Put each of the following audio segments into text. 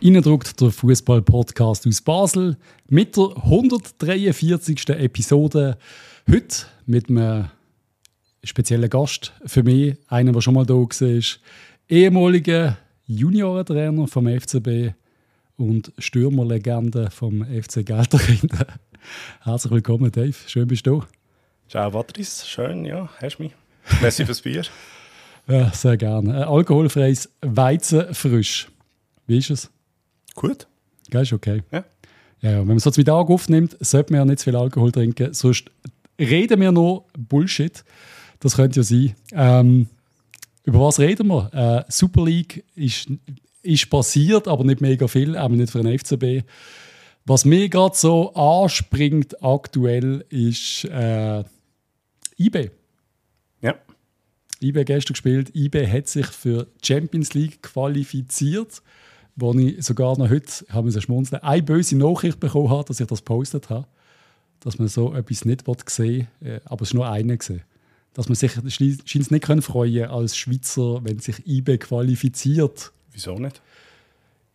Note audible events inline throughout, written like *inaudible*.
Innendruckt der Fußball-Podcast aus Basel mit der 143. Episode. Heute mit einem speziellen Gast für mich, einer, der schon mal da war, ehemaliger Juniorentrainer vom FCB und Stürmerlegende vom FC Gelterkind. *laughs* Herzlich willkommen, Dave. Schön bist du. Ciao, Patrice. Schön, ja, hast du mich. Merci fürs Bier. *laughs* ja, sehr gerne. Ein alkoholfreies Weizenfrisch. Wie ist es? Gut. Geil, ist okay. Ja. Ja, wenn man so zwei Tage aufnimmt, sollte man ja nicht zu viel Alkohol trinken, sonst reden wir nur Bullshit. Das könnte ja sein. Ähm, über was reden wir? Äh, Super League ist, ist passiert, aber nicht mega viel, auch nicht für den FCB. Was mir gerade so anspringt aktuell ist äh, IB. Ja. IB gestern gespielt. IB hat sich für Champions League qualifiziert wo ich sogar noch heute, haben wir schmunzeln, eine böse Nachricht bekommen habe, dass ich das postet habe, dass man so etwas nicht sehen will, äh, aber es ist nur eine gesehen. Dass man sich scheint nicht können freuen als Schweizer, wenn sich IB qualifiziert. Wieso nicht?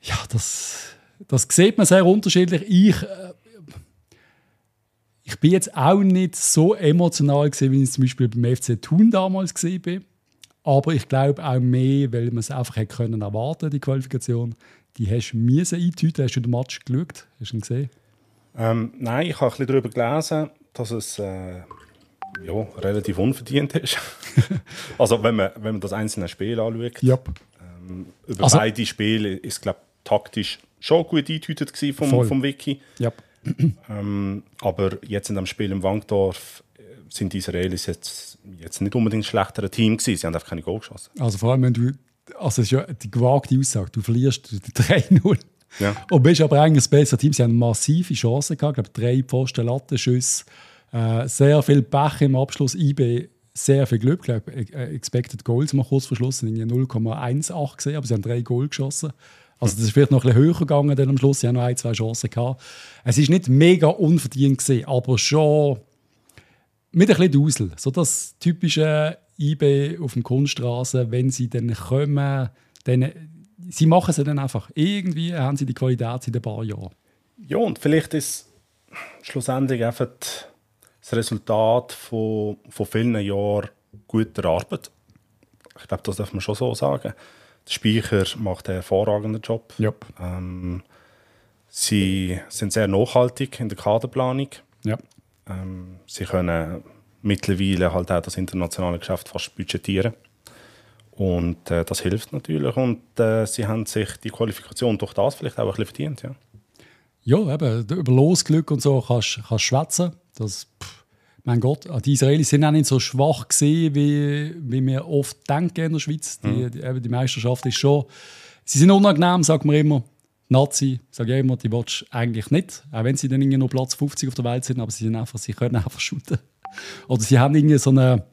Ja, das, das sieht man sehr unterschiedlich. Ich, äh, ich bin jetzt auch nicht so emotional gesehen, wie ich es zum Beispiel beim FC Thun damals gesehen bin. Aber ich glaube auch mehr, weil man es einfach hätte können erwarten die Qualifikation. Die hast du müssen eintüten. Hast du den Match geschaut? Hast du ihn gesehen? Ähm, nein, ich habe ein bisschen darüber gelesen, dass es äh, ja, relativ unverdient ist. *laughs* also wenn man, wenn man das einzelne Spiel anschaut. Yep. Ähm, über also, beide Spiele ist glaube taktisch schon gut eingetütet vom, vom Wiki. Yep. ähm, aber jetzt in dem Spiel im Wankdorf sind die Israelis jetzt, jetzt nicht unbedingt ein schlechteres Team gewesen. Sie haben einfach keine Goal geschossen. Also vor allem, wenn du, also es ist ja die gewagte Aussage, du verlierst 3-0 *laughs* ja. und bist aber eigentlich das bessere Team. Sie haben massive Chancen gehabt, ich glaube drei Pfosten Lattenschüsse, äh, sehr viel Pech im Abschluss, IB sehr viel Glück, ich glaube äh, Expected Goals mal kurz verschlossen, 0,18 gesehen, aber sie haben drei Goal geschossen. Also das ist vielleicht noch ein bisschen höher gegangen dann am Schluss. Sie haben noch ein, zwei Chancen gehabt. Es ist nicht mega unverdient gesehen, aber schon mit ein bisschen Dusel. So das typische IB auf dem Kunststraße, wenn sie dann kommen, dann, sie machen es dann einfach. Irgendwie haben sie die Qualität in ein paar Jahren. Ja, und vielleicht ist schlussendlich einfach das Resultat von, von vielen Jahren guter Arbeit. Ich glaube, das darf man schon so sagen. Der Speicher macht einen hervorragenden Job. Yep. Ähm, sie sind sehr nachhaltig in der Kaderplanung. Ja. Ähm, sie können mittlerweile halt auch das internationale Geschäft fast budgetieren. Und äh, das hilft natürlich. Und äh, sie haben sich die Qualifikation durch das vielleicht auch ein bisschen verdient. Ja, ja eben, über Losglück und so kannst du schwätzen. Das, pff, mein Gott, die Israelis sind auch nicht so schwach gesehen, wie, wie wir oft denken in der Schweiz. Die, mhm. die, die Meisterschaft ist schon. Sie sind unangenehm, sagt man immer. Nazi, sage ich immer, die willst du eigentlich nicht, auch wenn sie dann irgendwie nur Platz 50 auf der Welt sind, aber sie, sind einfach, sie können einfach shooten. Oder sie haben irgendwie so eine,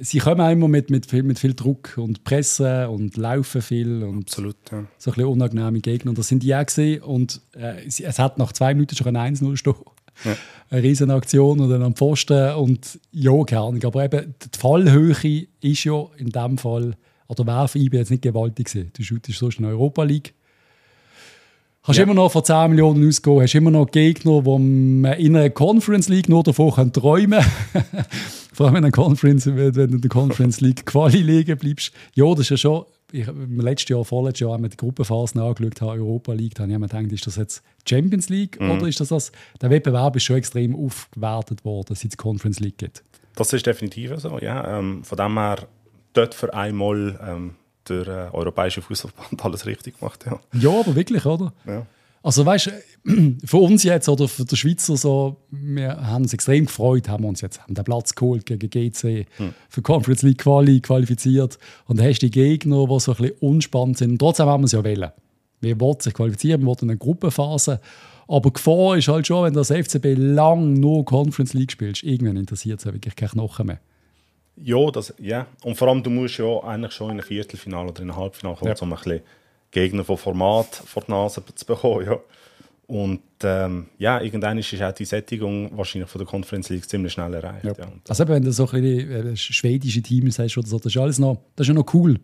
sie kommen auch immer mit, mit, viel, mit viel Druck und Presse und laufen viel. Und Absolut, ja. So ein bisschen unangenehme Gegner. Und das sind die auch gesehen. Und äh, es hat nach zwei Minuten schon ein 1-0 stehen. Ja. Eine riesen Aktion und dann am Pfosten und ja, keine Ahnung. Aber eben, die Fallhöhe ist ja in dem Fall, oder wäre für IB jetzt nicht gewaltig gewesen. Du shootest sonst in der Europa League Hast ja. immer noch von 10 Millionen ausgehen, hast immer noch Gegner, die man in einer Conference League nur davon träumen kann. *laughs* Vor allem in einer Conference, wenn du in der Conference League Quali liegen bleibst. Ja, das ist ja schon, ich, im letzten Jahr, vorletztes Jahr, haben wir die Gruppenphasen angeschaut, haben, Europa League, da habe ich mir gedacht, ist das jetzt Champions League mhm. oder ist das das? Der Wettbewerb ist schon extrem aufgewertet worden, seit es Conference League gibt. Das ist definitiv so, ja. Ähm, von dem her, dort für einmal ähm, der äh, Europäische Fußballverband alles richtig gemacht. Ja, ja aber wirklich, oder? Ja. Also weißt du, *clears throat* für uns jetzt oder für die Schweizer so, wir haben uns extrem gefreut, haben uns jetzt haben den Platz geholt gegen GC, hm. für Conference League Quali qualifiziert und dann hast du die Gegner, die so ein bisschen unspannend sind und trotzdem haben wir es ja wählen. Wir wollten sich qualifizieren, wir wollten eine Gruppenphase, aber die Gefahr ist halt schon, wenn du das FCB lang nur Conference League spielst, irgendwann interessiert es ja wirklich keine Knochen mehr. Ja, das, ja. Und vor allem, du musst ja eigentlich schon in ein Viertelfinale oder in ein Halbfinale kommen, ja. um ein bisschen Gegner von Format vor die Nase *laughs* zu bekommen. Ja. Und ähm, ja, irgendwann ist auch die Sättigung wahrscheinlich von der Conference League ziemlich schnell erreicht. Ja. Ja. Also wenn du so ein bisschen äh, schwedische Teams hast oder so, das ist alles noch, das ist ja noch cool.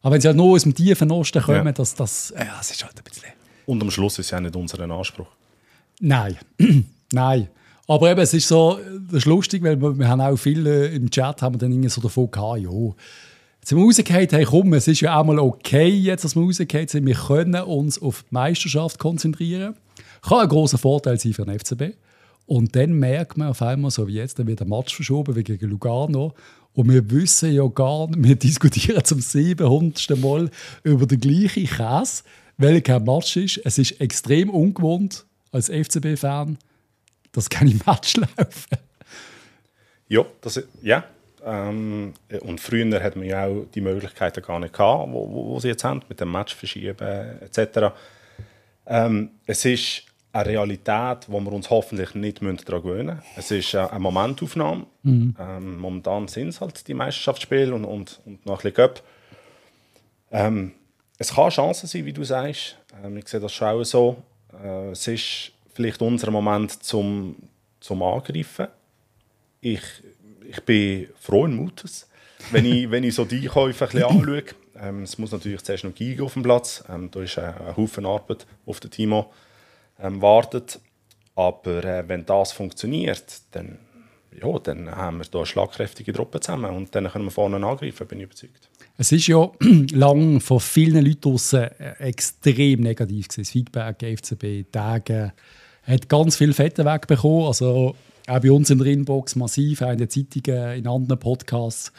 Aber wenn sie halt nur aus dem tiefen Osten kommen, ja. das, das, ja, das ist halt ein bisschen... Und am Schluss ist es ja nicht unser Anspruch. Nein, *clears throat* nein. Aber eben, es ist so, das ist lustig, weil wir, wir haben auch viele im Chat haben wir dann irgendwie so davon gehabt, ja, jetzt sind wir rausgefallen, hey komm, es ist ja auch mal okay jetzt, dass wir rausgefallen sind, wir können uns auf die Meisterschaft konzentrieren. Kann ein großer Vorteil sein für den FCB. Und dann merkt man auf einmal, so wie jetzt, dann wird der Match verschoben wie gegen Lugano. Und wir wissen ja gar nicht, wir *laughs* diskutieren zum 700. Mal über den gleichen Käse, welcher Match ist. Es ist extrem ungewohnt als FCB-Fan, dass keine Match laufen. Ja, das, ja. Ähm, und früher hat man ja auch die Möglichkeiten gar nicht gehabt, wo, wo, wo sie jetzt haben, mit dem Match verschieben etc. Ähm, es ist eine Realität, wo wir uns hoffentlich nicht daran gewöhnen müssen. Es ist eine Momentaufnahme. Mhm. Ähm, momentan sind es halt die Meisterschaftsspiele und, und, und noch ein bisschen. Ähm, es kann Chancen sein, wie du sagst. Ähm, ich sehe das schon so. Äh, es ist vielleicht unser Moment zum, zum Angreifen. Ich, ich bin frohen Mutes, wenn ich, wenn ich so die Einkäufe ein bisschen anschaue. Ähm, es muss natürlich zuerst noch gehen auf dem Platz. Ähm, da ist ein, ein Haufen Arbeit auf der Timo ähm, wartet. Aber äh, wenn das funktioniert, dann, ja, dann haben wir da eine schlagkräftige Truppe zusammen und dann können wir vorne angreifen, bin ich überzeugt. Es ist ja *clears throat* lang von vielen Leuten draussen äh, extrem negativ gewesen. Das Feedback, FCB, Tage, hat ganz viel Fette wegbekommen. Also auch bei uns in der Inbox massiv, auch in den Zeitungen, in anderen Podcasts.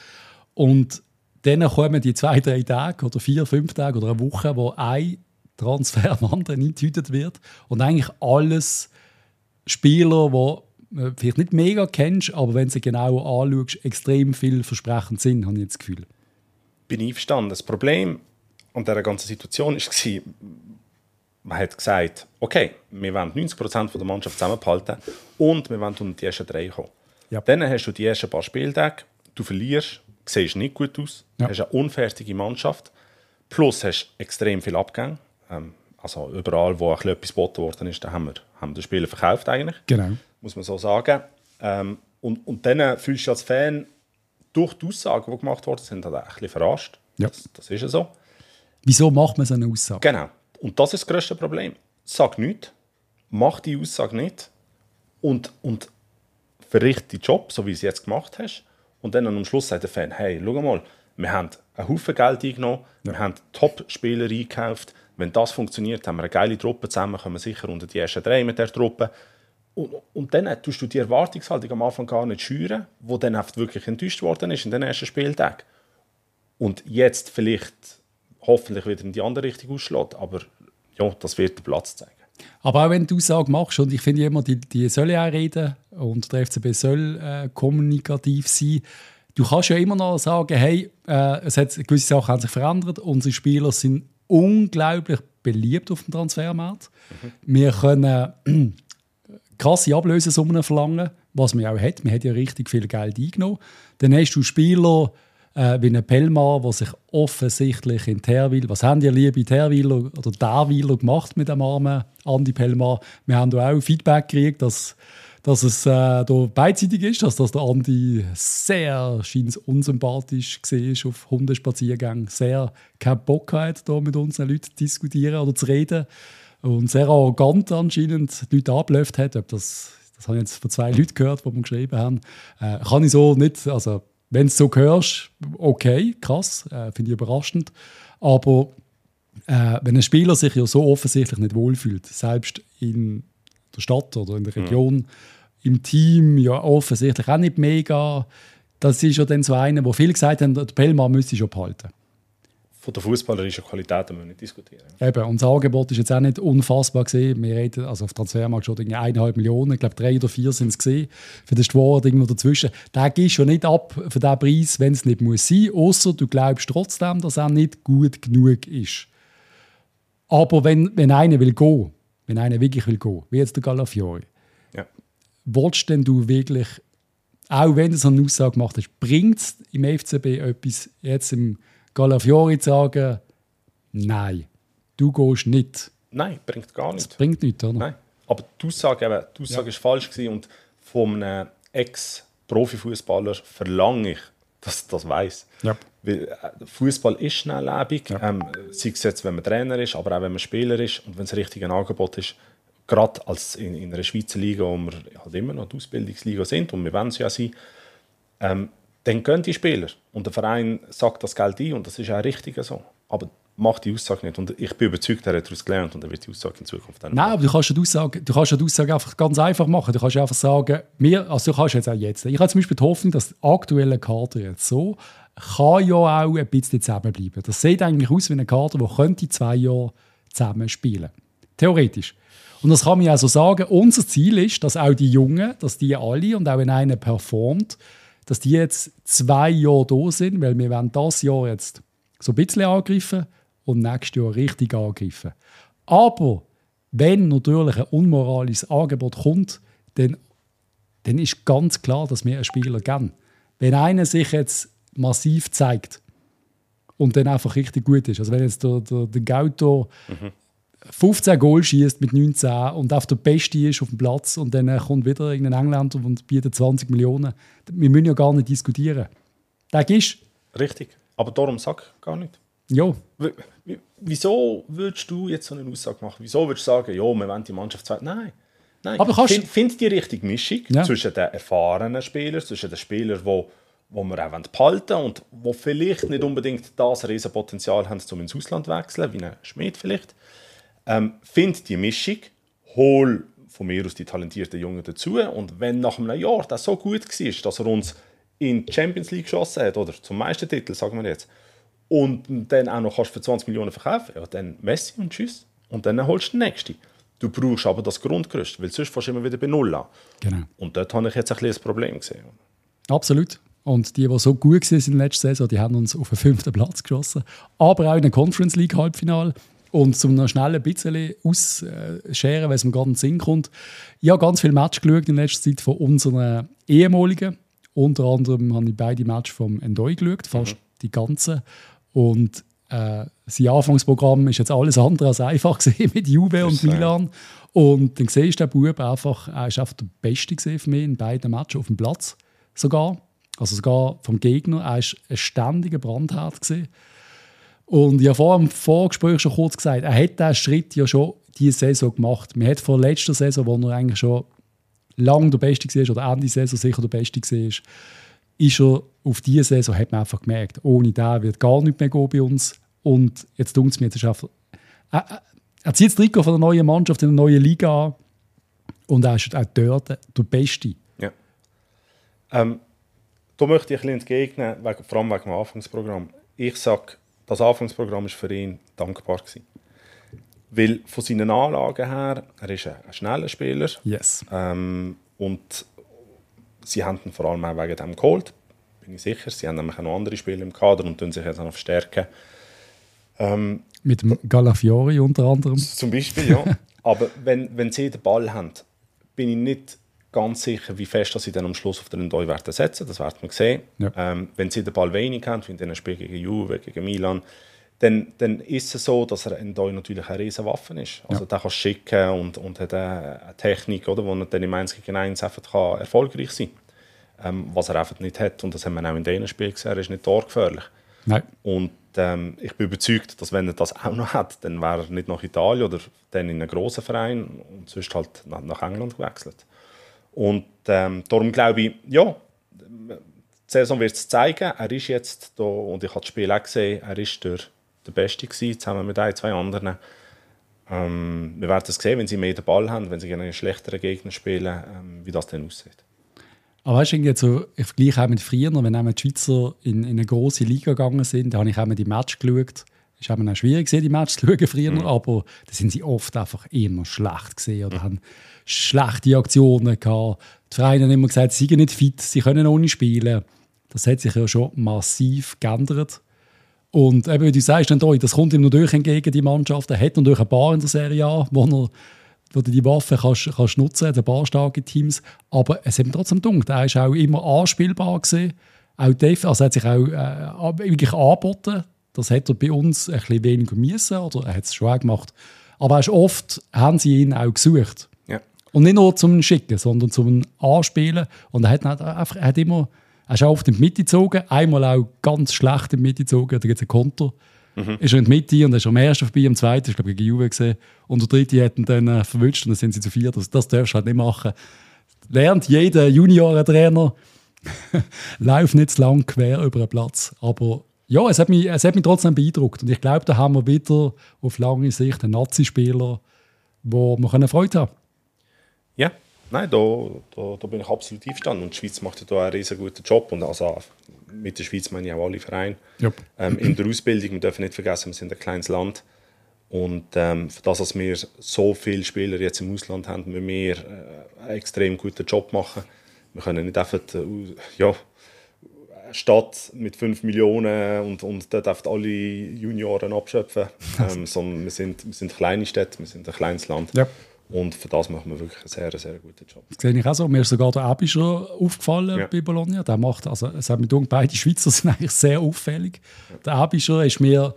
Und dann kommen die zwei, drei Tage oder vier, fünf Tage oder eine Woche, wo ein Transfer am anderen eingetütet wird. Und eigentlich alles Spieler, die äh, vielleicht nicht mega kennst, aber wenn sie genau anschaust, extrem vielversprechend sind, habe ich das Gefühl. Bin ich verstanden. Das Problem an dieser ganzen Situation war, man hat gesagt, okay, wir wollen 90% der Mannschaft zusammenhalten und wir wollen unter die ersten drei kommen. Ja. Dann hast du die ersten paar Spieltage, du verlierst, siehst nicht gut aus, ja. hast eine unfertige Mannschaft, plus hast extrem viel Abgänge. Ähm, also überall, wo etwas geboten worden ist, da haben wir, haben wir Spieler verkauft eigentlich. Genau. Muss man so sagen. Ähm, und, und dann fühlst du als Fan durch die Aussagen, die gemacht worden sind, halt ein bisschen verarscht. Ja. Das, das ist ja so. Wieso macht man so eine Aussage? Genau. Und das ist das größte Problem. Sag nichts, mach die Aussage nicht und, und verrichte den Job, so wie du es jetzt gemacht hast. Und dann am Schluss sagt der Fan, hey, schau mal, wir haben einen Haufen Geld eingenommen, ja. wir haben Top-Spieler eingekauft, wenn das funktioniert, haben wir eine geile Truppe zusammen, kommen wir sicher unter die ersten drei mit der Truppe. Und, und dann tust du die Erwartungshaltung am Anfang gar nicht schüren, wo dann oft wirklich enttäuscht worden ist in den ersten Spieltag. Und jetzt vielleicht hoffentlich wieder in die andere Richtung ausschlägt, aber ja, das wird der Platz zeigen. Aber auch wenn du Aussagen machst, und ich finde immer, die, die sollen auch reden und der FCB soll äh, kommunikativ sein, du kannst ja immer noch sagen, hey, äh, es hat, gewisse Sachen haben sich verändert, unsere Spieler sind unglaublich beliebt auf dem Transfermarkt. Mhm. Wir können äh, *clears throat* krasse Ablösesummen verlangen, was man auch hat. Man hat ja richtig viel Geld eingenommen. Dann hast du Spieler äh, wie ein Pellmar, der sich offensichtlich in Terwil, was haben die liebe Terwiler oder Derwiler gemacht mit dem armen Andi Pellmar? Wir haben da auch Feedback gekriegt, dass dass es äh, da beidseitig ist, dass, dass der Andi sehr unsympathisch war auf Hundespaziergängen, sehr keinen Bock hat, da mit unseren Leuten zu diskutieren oder zu reden und sehr arrogant anscheinend die Leute abgelöft hat. Ob das, das habe ich jetzt von zwei Leuten gehört, die mir geschrieben haben. Äh, kann ich so nicht, also wenn du so hörst, okay, krass, äh, finde ich überraschend. Aber äh, wenn ein Spieler sich ja so offensichtlich nicht wohlfühlt, selbst in der Stadt oder in der Region, mhm im Team ja offensichtlich auch nicht mega. Das ist ja dann so einer, wo viele gesagt haben, der Pellmann müsste schon behalten. Von der fußballerischen Qualität müssen wir nicht diskutieren. Eben, und das Angebot ist jetzt auch nicht unfassbar gesehen. Wir reden also auf Transfermarkt schon eineinhalb Millionen, ich glaube drei oder vier sind es gesehen für den Steward irgendwo dazwischen. Der gehst schon nicht ab für diesen Preis, wenn es nicht muss sein, außer du glaubst trotzdem, dass er nicht gut genug ist. Aber wenn, wenn einer will gehen, wenn einer wirklich will gehen, wie jetzt der Galafiori, willst denn du wirklich, auch wenn du so eine Aussage gemacht hast, bringt es im FCB etwas, jetzt im Galafiori zu sagen, nein, du gehst nicht? Nein, bringt gar nichts. Das bringt nichts, oder? Nein, aber die Aussage, eben, die Aussage ja. ist falsch gewesen und von einem Ex-Profifußballer verlange ich, dass das weiß. Ja. Äh, Fußball ist schnelllebig, ja. ähm, sei es jetzt, wenn man Trainer ist, aber auch wenn man Spieler ist und wenn es richtig ein Angebot ist, gerade als in, in einer Schweizer Liga, wo wir halt immer noch die Ausbildungsliga sind und wir wollen es ja sein, ähm, dann gehen die Spieler und der Verein sagt das Geld ein und das ist auch richtig so. Aber macht die Aussage nicht. Und ich bin überzeugt, er hat daraus gelernt und er wird die Aussage in Zukunft dann Nein, aber du kannst, die Aussage, du kannst die Aussage einfach ganz einfach machen. Du kannst einfach sagen, wir, also du kannst jetzt auch jetzt, ich habe zum Beispiel die Hoffnung, dass der aktuelle Kader jetzt so kann ja auch ein bisschen zusammenbleiben. Das sieht eigentlich aus wie ein Kader, der könnte zwei Jahre zusammen spielen. Theoretisch. Und das kann man ja so sagen. Unser Ziel ist, dass auch die Jungen, dass die alle und auch wenn einer performt, dass die jetzt zwei Jahre da sind, weil wir werden das Jahr jetzt so ein bisschen angreifen und nächstes Jahr richtig angreifen. Aber wenn natürlich ein unmoralisches Angebot kommt, dann, dann ist ganz klar, dass wir einen Spieler geben. Wenn einer sich jetzt massiv zeigt und dann einfach richtig gut ist, also wenn jetzt der, der, der Gauto mhm. 15 Goal schießt mit 19 und auf der Beste ist auf dem Platz und dann kommt wieder irgendein Engländer und bietet 20 Millionen, wir müssen ja gar nicht diskutieren. Der ist. Richtig, aber darum sag gar nicht. Ja. Wieso würdest du jetzt so eine Aussage machen? Wieso würdest du sagen, ja, wir wollen die Mannschaft zwei? Nein. Nein. Aber kannst find, find die richtige Mischung ja. zwischen den erfahrenen Spielern, zwischen den Spielern, die wo wir auch behalten wollen und die vielleicht nicht unbedingt das Riesenpotenzial haben, um ins Ausland zu wechseln, wie ein Schmied vielleicht. Ähm, find die Mischung, hol von mir aus die talentierten Jungen dazu und wenn nach einem Jahr das so gut war, dass er uns in die Champions League geschossen hat, oder zum Meistertitel, sagen wir jetzt, und dann auch noch kannst für 20 Millionen verkaufen, ja, dann Messi und tschüss. Und dann holst du den nächsten. Du brauchst aber das Grundgerüst, weil sonst fährst du immer wieder bei Null an. Genau. Und dort habe ich jetzt ein bisschen Problem gesehen. Absolut. Und die, die so gut waren in der letzten Saison, die haben uns auf den fünften Platz geschossen. Aber auch in der Conference League Halbfinale. Und zum noch schnell ein bisschen ausscheren, wenn es mir gerade in den Sinn kommt. Ich habe ganz viele Matches geschaut in letzter Zeit von unseren ehemaligen. Unter anderem habe ich beide Matches vom Endoi geschaut, fast mhm. die ganzen. Und äh, sein Anfangsprogramm ist jetzt alles andere als einfach *laughs* mit Juve und Milan. Und dann siehst du den Bub einfach, er ist einfach der Beste für mich in beiden Matches auf dem Platz sogar. Also sogar vom Gegner. Er war ein ständiger Brandherd. Gewesen. Und ich habe vor dem Vorgespräch schon kurz gesagt, er hat diesen Schritt ja schon diese Saison gemacht. Man hat vor letzter Saison, wo er eigentlich schon lange der Beste war oder Ende Saison sicher der Beste war, ist er auf diese Saison, hat man einfach gemerkt, ohne den wird gar nichts mehr gehen bei uns. Und jetzt tut es mir, jetzt ist einfach, er, er zieht das Trikot von der neuen Mannschaft in der neuen Liga an und er ist auch dort der Beste. Ja. Ähm, da möchte ich ein bisschen entgegnen, vor allem wegen dem Anfangsprogramm. Ich sage, das Anfangsprogramm war für ihn dankbar. Gewesen. Weil von seinen Anlagen her, er ist ein, ein schneller Spieler. Yes. Ähm, und sie haben ihn vor allem auch wegen dem geholt, bin ich sicher. Sie haben nämlich auch noch andere Spieler im Kader und tun sich jetzt noch verstärken. Ähm, Mit dem Galafiori unter anderem. Zum Beispiel, ja. *laughs* Aber wenn, wenn sie den Ball haben, bin ich nicht ganz sicher, wie fest dass sie dann am Schluss auf den werden setzen. Das werden wir sehen. Ja. Ähm, wenn sie den Ball wenig haben, wie in den Spielen gegen Juve, gegen Milan, dann, dann ist es so, dass er Ndoi natürlich eine riesige Waffe ist. Also ja. der kann schicken und, und hat eine, Technik, oder, wo er dann im 1 gegen 1 einfach kann erfolgreich sein kann. Ähm, was er einfach nicht hat. Und das haben wir auch in diesem Spiel gesehen, er ist nicht torgefährlich. Nein. Und ähm, ich bin überzeugt, dass wenn er das auch noch hat, dann wäre er nicht nach Italien oder dann in einen grossen Verein und sonst halt nach, nach England gewechselt. Und ähm, darum glaube ich, ja, die Saison wird es zeigen. Er ist jetzt da, und ich habe das Spiel auch gesehen, er ist der, der Beste gewesen, zusammen mit ein, zwei anderen. Ähm, wir werden es sehen, wenn sie mehr den Ball haben, wenn sie gegen einen schlechteren Gegner spielen, ähm, wie das dann aussieht. Aber weißt du, jetzt so, ich vergleiche auch mit früher, wenn die Schweizer in, in eine große Liga gegangen sind, da habe ich auch mal die Match geschaut. Es war auch schwierig, die Match zu *laughs* schauen früher, mhm. aber da sind sie oft einfach immer schlecht gesehen oder mhm. haben schlechte Aktionen gehabt. Die Vereine haben immer gesagt, sie sind nicht fit, sie können nicht spielen. Das hat sich ja schon massiv geändert. Und eben, wie du sagst, das kommt ihm natürlich entgegen, die Mannschaft. Er hat natürlich ein paar in der Serie A, wo er wo du die Waffe kannst, kannst nutzen kannst, ein paar starke Teams. Aber es hat ihm trotzdem gedacht, er war auch immer anspielbar. Gewesen. Auch Dave, also hat sich auch äh, wirklich angeboten. Das hat er bei uns ein bisschen weniger müssen, oder er hat es schon auch gemacht. Aber oft haben sie ihn auch gesucht. Ja. Und nicht nur zum Schicken, sondern zum Anspielen. Und er hat, einfach, er hat immer Er ist auch oft in die Mitte gezogen, einmal auch ganz schlecht in die Mitte gezogen, da gibt es einen Konter. Mhm. Ist er in die Mitte und ist am ersten vorbei, am zweiten, ich glaube gegen Juve gesehen. Und der dritte hat ihn dann äh, verwünscht und dann sind sie zu viert. Das, das darfst du halt nicht machen. Lernt jeder Juniorentrainer, *laughs* lauf nicht zu lang quer über den Platz. Aber ja, es hat mich, es hat mich trotzdem beeindruckt. Und ich glaube, da haben wir wieder auf lange Sicht einen Nazi-Spieler, wo wir Freude haben Ja, nein, da, da, da bin ich absolut einverstanden. Und die Schweiz macht ja da einen riesen guten Job. Und also mit der Schweiz meine ich auch alle Vereine. Yep. Ähm, in der Ausbildung, wir dürfen nicht vergessen, wir sind ein kleines Land. Und ähm, für das, dass wir so viele Spieler jetzt im Ausland haben, müssen wir äh, einen extrem guten Job machen. Wir können nicht einfach äh, ja, Stadt mit 5 Millionen und, und dort dürfen alle Junioren abschöpfen. *laughs* ähm, sondern wir sind, wir sind kleine Städte, wir sind ein kleines Land. Ja. Und für das machen wir wirklich einen sehr, sehr guten Job. Das sehe ich auch so. Mir ist sogar der Abischer aufgefallen ja. bei Bologna. Der macht, also, es hat mir gedacht, beide Schweizer *laughs* sind eigentlich sehr auffällig. Ja. Der Abischer ist mir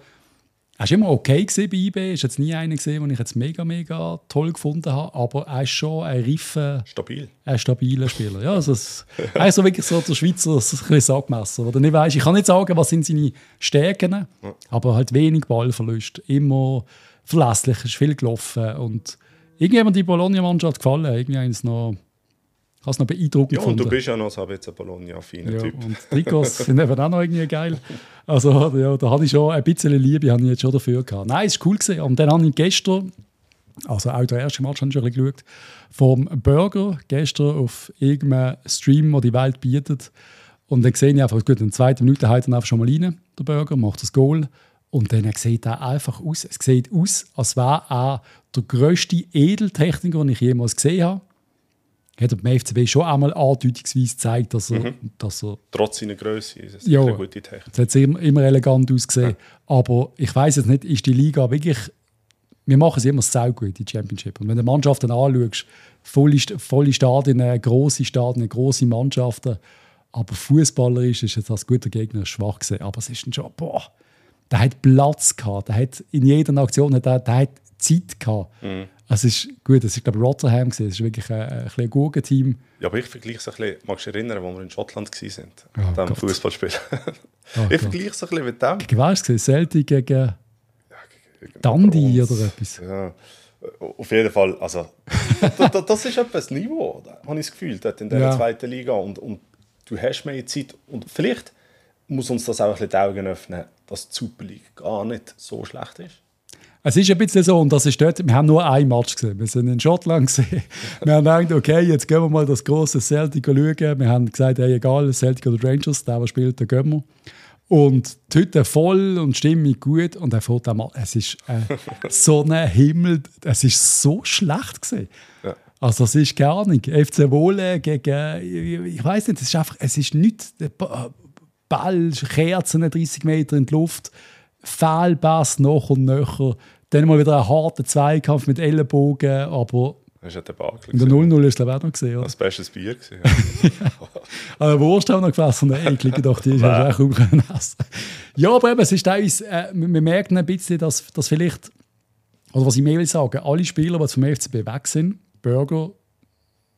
er war immer okay bei IB, ist jetzt nie einer gesehen, den ich jetzt mega, mega toll gefunden habe, aber er ist schon ein reifer, Stabil. ein stabiler Spieler. Ja, also es, *laughs* er ist so wirklich so der Schweizer Sackmesser. Oder nicht weiss, ich kann nicht sagen, was sind seine Stärken, ja. aber halt wenig Ballverlust, immer verlässlich, ist viel gelaufen und irgendwie hat mir die Bologna-Mannschaft gefallen. Irgendwie eins noch es noch beeindruckend Ja, und gefunden. du bist ja noch so ein Bologna-affiner ja, Typ. Und Trikots sind eben auch noch irgendwie geil. Also ja, da hatte ich schon ein bisschen Liebe habe ich jetzt schon dafür gehabt. Nein, es war cool. Gewesen. Und dann habe ich gestern, also auch der erste Match habe ich schon ein bisschen geschaut, vom Burger gestern auf irgendeinem Stream, der die Welt bietet. Und dann sehe ich einfach, gut, in zweiten Minute hält er einfach schon mal rein, der Burger, macht das Goal. Und dann sieht er einfach aus, es sieht aus, als wäre er der grösste Edeltechniker, den ich jemals gesehen habe hat er beim FCB schon einmal andeutungsweise gezeigt, dass er, mhm. dass er trotz seiner Größe ist es ja, eine gute Technik. Es hat immer, immer elegant ausgesehen, ja. aber ich weiß jetzt nicht, ist die Liga wirklich wir machen es immer sehr gut, die Championship. Und wenn du Mannschaften anschaust, volle, volle Stadien, grosse Stadien, grosse Mannschaften, aber fußballerisch ist jetzt als guter Gegner schwach gesehen. Aber es ist ein schon, boah, der hat Platz gehabt, der hat in jeder Aktion hat der, der hat Zeit gehabt. Mhm. Es ist gut, es ist glaube Rotterdam gewesen. Es ist wirklich ein, ein, ein Team. Ja, aber ich vergleiche es ein bisschen, magst du dich erinnern, als wir in Schottland waren, oh, dem Fußballspiel? oh, *laughs* ich vergleiche es ein bisschen mit dem. Gegen was war es? Celtic gegen, ja, gegen Dundee oder etwas? Ja. Auf jeden Fall, also *laughs* das, das ist etwas Niveau, habe ich das Gefühl, dort in der ja. zweiten Liga und, und du hast mehr Zeit und vielleicht muss uns das auch ein bisschen die Augen öffnen, dass die Super League gar nicht so schlecht ist. Es ist ein bisschen so, und das ist dort, wir haben nur ein Match gesehen. Wir sind in Schottland gesehen. *laughs* Wir haben gedacht, okay, jetzt gehen wir mal das große Celtic schauen. Wir haben gesagt, hey, egal, Celtic oder Rangers, der, der spielt, den gehen wir. Und die Hütte voll und Stimmung gut. Und er fährt einmal, es ist äh, *laughs* so ein Himmel, es ist so schlecht gesehen. Ja. Also es ist gar nicht. FC Wohle gegen, ich weiß nicht, es ist einfach, es ist nicht, Ball, Kerzen 30 Meter in die Luft Fehlpass noch und nöcher. Dann mal wieder ein harter Zweikampf mit Ellenbogen, aber das ist ja der Bakel. Der 0-0 ist glaube ich auch noch gesehen. Das bestes Bier gesehen. *laughs* *laughs* ja. Aber Wurst haben noch gefressen. Nein, ich doch, die du auch kaum essen. Ja, aber eben, es ist teilweise, äh, wir merken ein bisschen, dass, dass vielleicht, oder was ich mehr will sagen, alle Spieler, die vom FCB weg sind, Burger,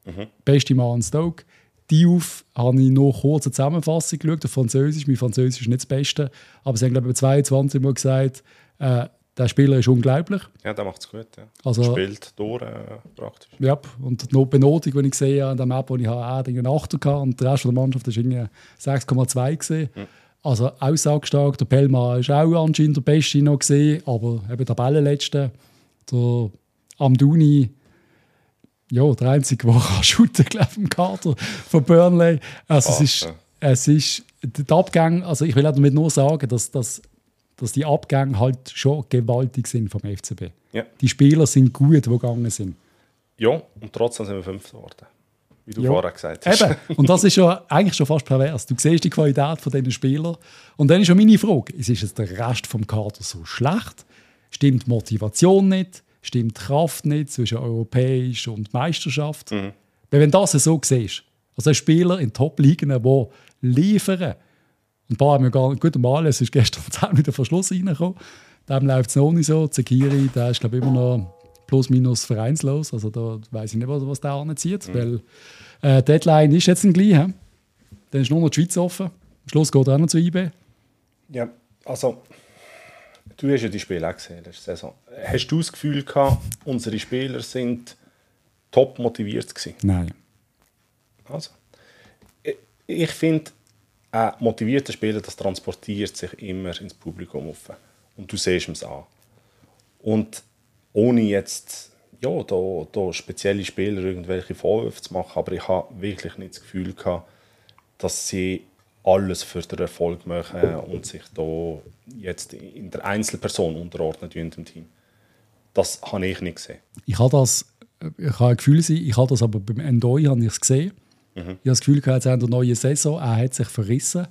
mhm. beste Mann Stoke, Diouf habe ich noch kurz eine Zusammenfassung geschaut, auf Französisch. Mein Französisch ist nicht das Beste, aber sie haben, glaube ich, 22 Mal gesagt, äh, der Spieler ist unglaublich. Ja, der macht es gut. Ja. Also, Spielt durch, äh, praktisch. Ja, und die Benotung, die ich gesehen habe, an der Map, wo ich habe, auch einen 8 hatte und der Rest der Mannschaft war 6,2 gesehen. Mhm. Also aussagestark. Der Pelma ist auch anscheinend der Beste noch gesehen, aber eben der Tabellenletzte. Der Amduni ja, der einzige, der kann shooten kann, im Kader von Burnley. Also Ach, es ist, ja. es ist der Abgang, also ich will damit nur sagen, dass, dass, dass die Abgänge halt schon gewaltig sind vom FCB. Ja. Die Spieler sind gut, die gegangen sind. Ja, und trotzdem sind wir fünf geworden. Wie du ja. vorher gesagt hast. Eben. Und das ist ja eigentlich schon fast pervers. Du siehst die Qualität von diesen Spielern. Und dann ist schon meine Frage: Ist jetzt der Rest vom Kader so schlecht? Stimmt die Motivation nicht? Stimmt die Kraft nicht zwischen europäisch und Meisterschaft. Mhm. Weil wenn das so siehst, also ein Spieler in Top-Ligen, die liefern, und ein paar haben wir gar nicht, gut mal, es ist gestern *laughs* Abend wieder Verschluss reingekommen, dem läuft es noch nicht so. Zekiri, der ist glaube ich immer noch plus minus vereinslos, also da weiß ich nicht, was der anzieht, mhm. weil äh, Deadline ist jetzt ein gleich. Dann ist nur noch die Schweiz offen. Am Schluss geht er auch noch zu IB. Ja, also du hast ja die Spiele auch gesehen letzte Saison. Hast du das Gefühl gehabt, unsere Spieler sind top motiviert gewesen? Nein. Also, ich, finde, ein motivierter Spieler, das transportiert sich immer ins Publikum auf. Und du siehst es an. Und ohne jetzt ja, da, da spezielle Spieler irgendwelche Vorwürfe zu machen, aber ich habe wirklich nicht das Gefühl gehabt, dass sie alles für den Erfolg machen und sich da jetzt in der Einzelperson unterordnen in dem Team. Das habe ich nicht gesehen. Ich habe das, ich habe ein Gefühl, ich habe das aber beim Endoi habe ich es gesehen. Mhm. Ich habe das Gefühl gehabt, in der neuen Saison, er hat sich verrissen.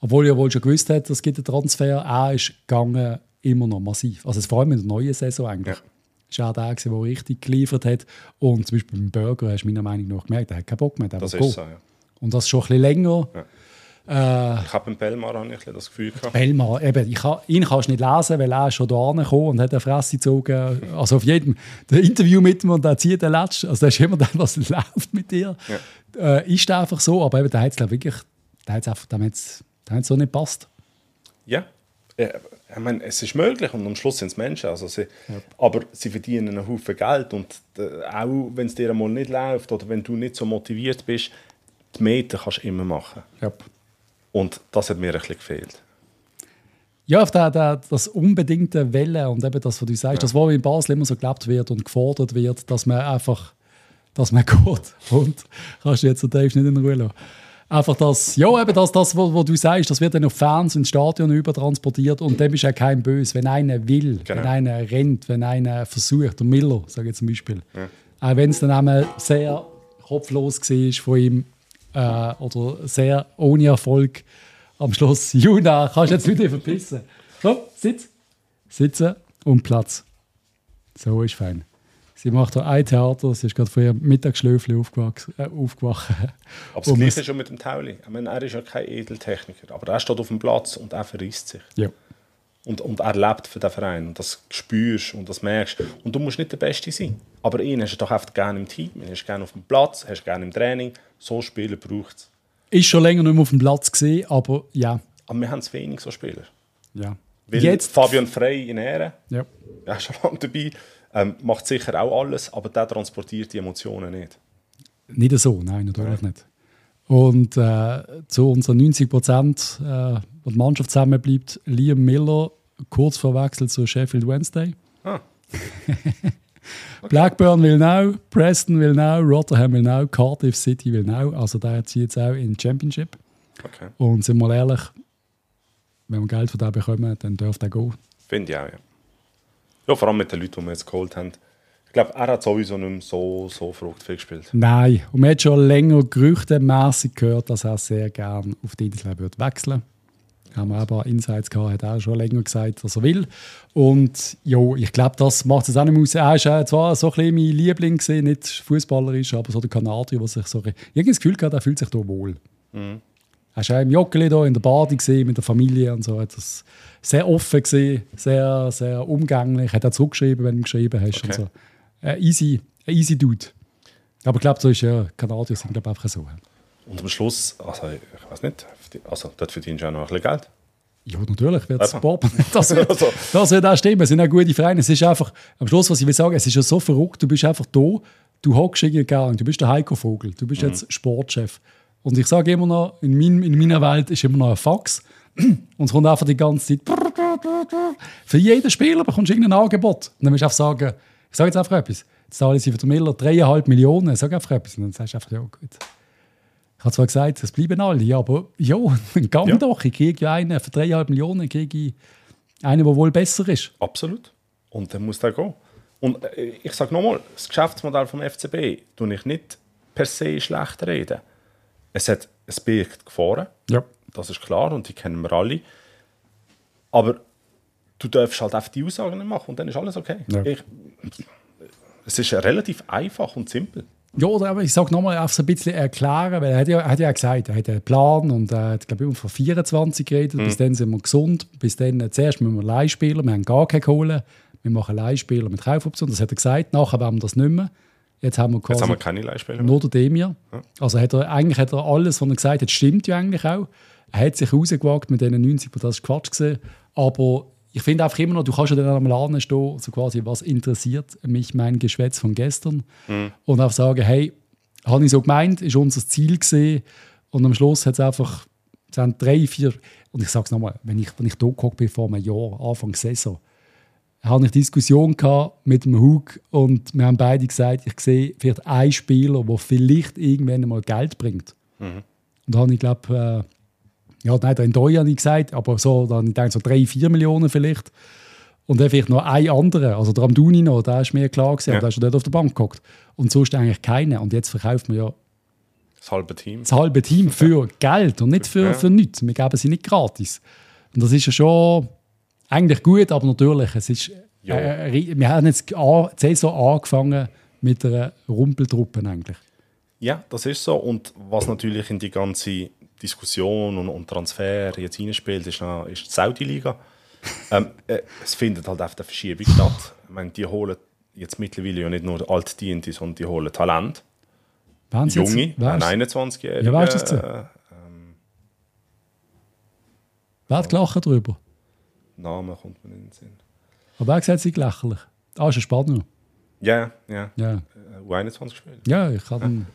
Obwohl er wohl schon gewusst hat, es gibt einen Transfer, er ist gegangen immer noch massiv. Also vor allem in der neuen Saison eigentlich. Ja. Ist auch der, der richtig geliefert hat. Und zum Beispiel beim Burger hast du meiner Meinung nach gemerkt, er hat keinen Bock mehr. Das ist so, ja. Und das schon ein bisschen länger. Ja. Äh, ich habe beim Belmar auch nicht das Gefühl gehabt. Belmar, eben, ich kann, ihn kannst du nicht lesen, weil er ist schon da gekommen und hat eine Fresse gezogen. *laughs* Also auf jedem der Interview mit ihm und er zieht den letzten. Also das ist immer das, was läuft mit dir. Ja. Äh, ist einfach so, aber eben, der hat es wirklich, der hat es einfach, der hat's, der so nicht passt. Ja, ich meine, es ist möglich und am Schluss sind es Menschen. Also sie, ja. Aber sie verdienen einen Haufen Geld und äh, auch wenn es dir einmal nicht läuft oder wenn du nicht so motiviert bist, die Meter kannst du immer machen. Ja. Und das hat mir ein bisschen gefehlt. Ja, auf der, der, das unbedingte Welle und eben das, was du sagst, ja. das, was in Basel immer so gelebt wird und gefordert wird, dass man einfach, dass man *laughs* geht. Und kannst du jetzt den Dave nicht in Ruhe lassen. Einfach das, ja, eben das, das was, was du sagst, das wird dann auf Fans ins Stadion übertransportiert und dem ist ja kein Böse. Wenn einer will, genau. wenn einer rennt, wenn einer versucht, der Miller, sage ich zum Beispiel, ja. auch wenn es dann einmal sehr kopflos war von ihm, äh, oder sehr ohne Erfolg am Schluss. *laughs* Juna, kannst du jetzt wieder verpissen. So, sitz. Sitzen und Platz. So ist fein. Sie macht da ein Theater, sie ist gerade vor ihrem Mittagsschläfchen äh, aufgewacht. Aber das Gleiche schon mit dem Tauli. Ich meine, er ist ja kein Edeltechniker, aber er steht auf dem Platz und er verrisst sich. Ja. Und, und er lebt für den Verein und das spürst und das merkst. Und du musst nicht der Beste sein. Aber ihn hast du doch einfach gerne im Team, ihn hast du gerne auf dem Platz, hast du gerne im Training. So Spieler braucht es. Ist schon länger nicht mehr auf dem Platz gesehen, aber ja. Aber wir haben zu wenig so Spieler. Ja. Weil Jetzt. Fabian Frey in Ehre, ja. er ist schon lange dabei, ähm, macht sicher auch alles, aber der transportiert die Emotionen nicht. Nicht so, nein, natürlich nein. nicht. Und äh, zu unseren 90 Prozent, äh, wo die Mannschaft zusammenbleibt, Liam Miller kurz vor Wechsel zu Sheffield Wednesday. Ah. Okay. *laughs* Blackburn will now, Preston will now, Rotherham will now, Cardiff City will now. Also der zieht jetzt auch in die Championship. Okay. Und sind wir mal ehrlich, wenn wir Geld von dem bekommen, dann dürfte er gehen. Finde ich auch, ja. Ja, vor allem mit den Leuten, die wir jetzt geholt haben. Ich glaube, er hat sowieso nicht mehr so, so verrückt viel gespielt. Nein, und man hat schon länger gerüchtemässig gehört, dass er sehr gerne auf die Insel wechseln würde haben wir auch ein Insights gehabt, hat auch schon länger gesagt, was er will. Und ja, ich glaube, das macht es auch nicht mehr aus. Er ist äh, zwar so ein bisschen mein Liebling gewesen, nicht fußballerisch, aber so der Kanadier, der sich so... Habe das Gefühl gehabt, er fühlt sich hier wohl. Mhm. Er war auch im Joggeli hier in der Bade gesehen, mit der Familie und so. Das sehr offen gesehen, sehr, sehr umgänglich. Hat auch zurückgeschrieben, wenn du geschrieben hast. Okay. Und so. Ein easy, ein easy Dude. Aber ich glaube, so ist ja, Kanadier sind glaube einfach so. Und am Schluss, also ich weiß nicht, also dort verdienst du auch noch ein bisschen Geld. Ja, natürlich wird es *laughs* Das, wird, also. das wird auch stimmen. Es sind auch gute Vereine. Es ist einfach, am Schluss, was ich will sagen, es ist ja so verrückt. Du bist einfach da, du hockst irgendwie gar Du bist der Heiko Vogel, du bist mhm. jetzt Sportchef. Und ich sage immer noch, in, mein, in meiner Welt ist immer noch ein Fax. *clears throat* Und es kommt einfach die ganze Zeit. Für jeden Spieler bekommst du irgendein Angebot. Und dann musst du einfach sagen, ich sage jetzt einfach etwas. Jetzt zahle ich sie für den Miller 3,5 Millionen. Sag einfach etwas. Und dann sagst du einfach, ja, gut. Ich habe zwar gesagt, es bleiben alle, aber ja, *laughs* dann gang ja. doch. Ich kriege ja einen für 3,5 Millionen, kriege ich einen, der wohl besser ist. Absolut. Und dann muss der gehen. Und äh, ich sage nochmal, das Geschäftsmodell vom FCB tue ich nicht per se schlecht reden. Es hat es birgt Gefahren, ja. das ist klar und die kennen wir alle. Aber du darfst halt einfach die Aussagen nicht machen und dann ist alles okay. Ja. Ich, es ist relativ einfach und simpel. Ja, oder aber ich sage nochmal, auf so ein bisschen erklären, weil er hat ja, er hat ja gesagt, er hat einen Plan und er hat, glaube ich, von 24 geredet. Mhm. Bis dann sind wir gesund. Bis dann, äh, zuerst müssen wir Leihspieler, wir haben gar keine Kohle. Wir machen Leihspieler mit Kaufoption, das hat er gesagt. Nachher werden wir das nicht mehr. Jetzt haben wir quasi Jetzt haben wir keine Leihspieler mehr. nur der Demir. Also hat er, eigentlich hat er alles, was er gesagt hat, stimmt ja eigentlich auch. Er hat sich rausgewagt mit diesen 90, das ist Quatsch gesehen. Aber ich finde einfach immer noch, du kannst ja dann am Laden stehen, so quasi, was interessiert mich mein Geschwätz von gestern? Und auch sagen, hey, habe ich so gemeint, ist unser Ziel gesehen. Und am Schluss hat es einfach, es haben drei, vier, und ich sage es nochmal, wenn ich, wenn ich da geguckt bin vor einem Jahr, Anfang Saison, hatte ich Diskussion gehabt mit dem Hug und wir haben beide gesagt, ich sehe vielleicht einen Spieler, der vielleicht irgendwann mal Geld bringt. Und da habe ich glaube, äh, ja, nein, den Doi habe ich gesagt, aber so, dann ich denke so drei, vier Millionen vielleicht. Und dann vielleicht noch ein anderer, also der Amduni noch, der ist mir klar gewesen, Ja. aber der ist schon dort auf der Bank gehockt. Und sonst eigentlich keiner. Und jetzt verkauft man ja Das halbe Team. das halbe Team für Geld und nicht für, Ja. für nichts. Wir geben sie nicht gratis. Und das ist ja schon eigentlich gut, aber natürlich, es ist, Ja. äh, ri- wir haben jetzt an- die Saison angefangen mit einer Rumpeltruppe eigentlich. Ja, das ist so. Und was natürlich in die ganze Diskussion und, und Transfer jetzt hineinspielt, ist, noch- ist die Saudi-Liga. *laughs* ähm, äh, es findet halt auf der Verschiebung statt. Ich meine, die holen jetzt mittlerweile ja nicht nur Altdiente, sondern die holen Talent. Jetzt- Junge, ein ist- 21-Jähriger. Ja, wer ist das äh, Wer hat gelacht darüber? Name kommt mir in den Sinn. Aber wer gesagt, sie lächerlich? Ah, ist ein Spanier. Ja, ja. Ja, Äh, U21 gespielt. ja ich kann ihn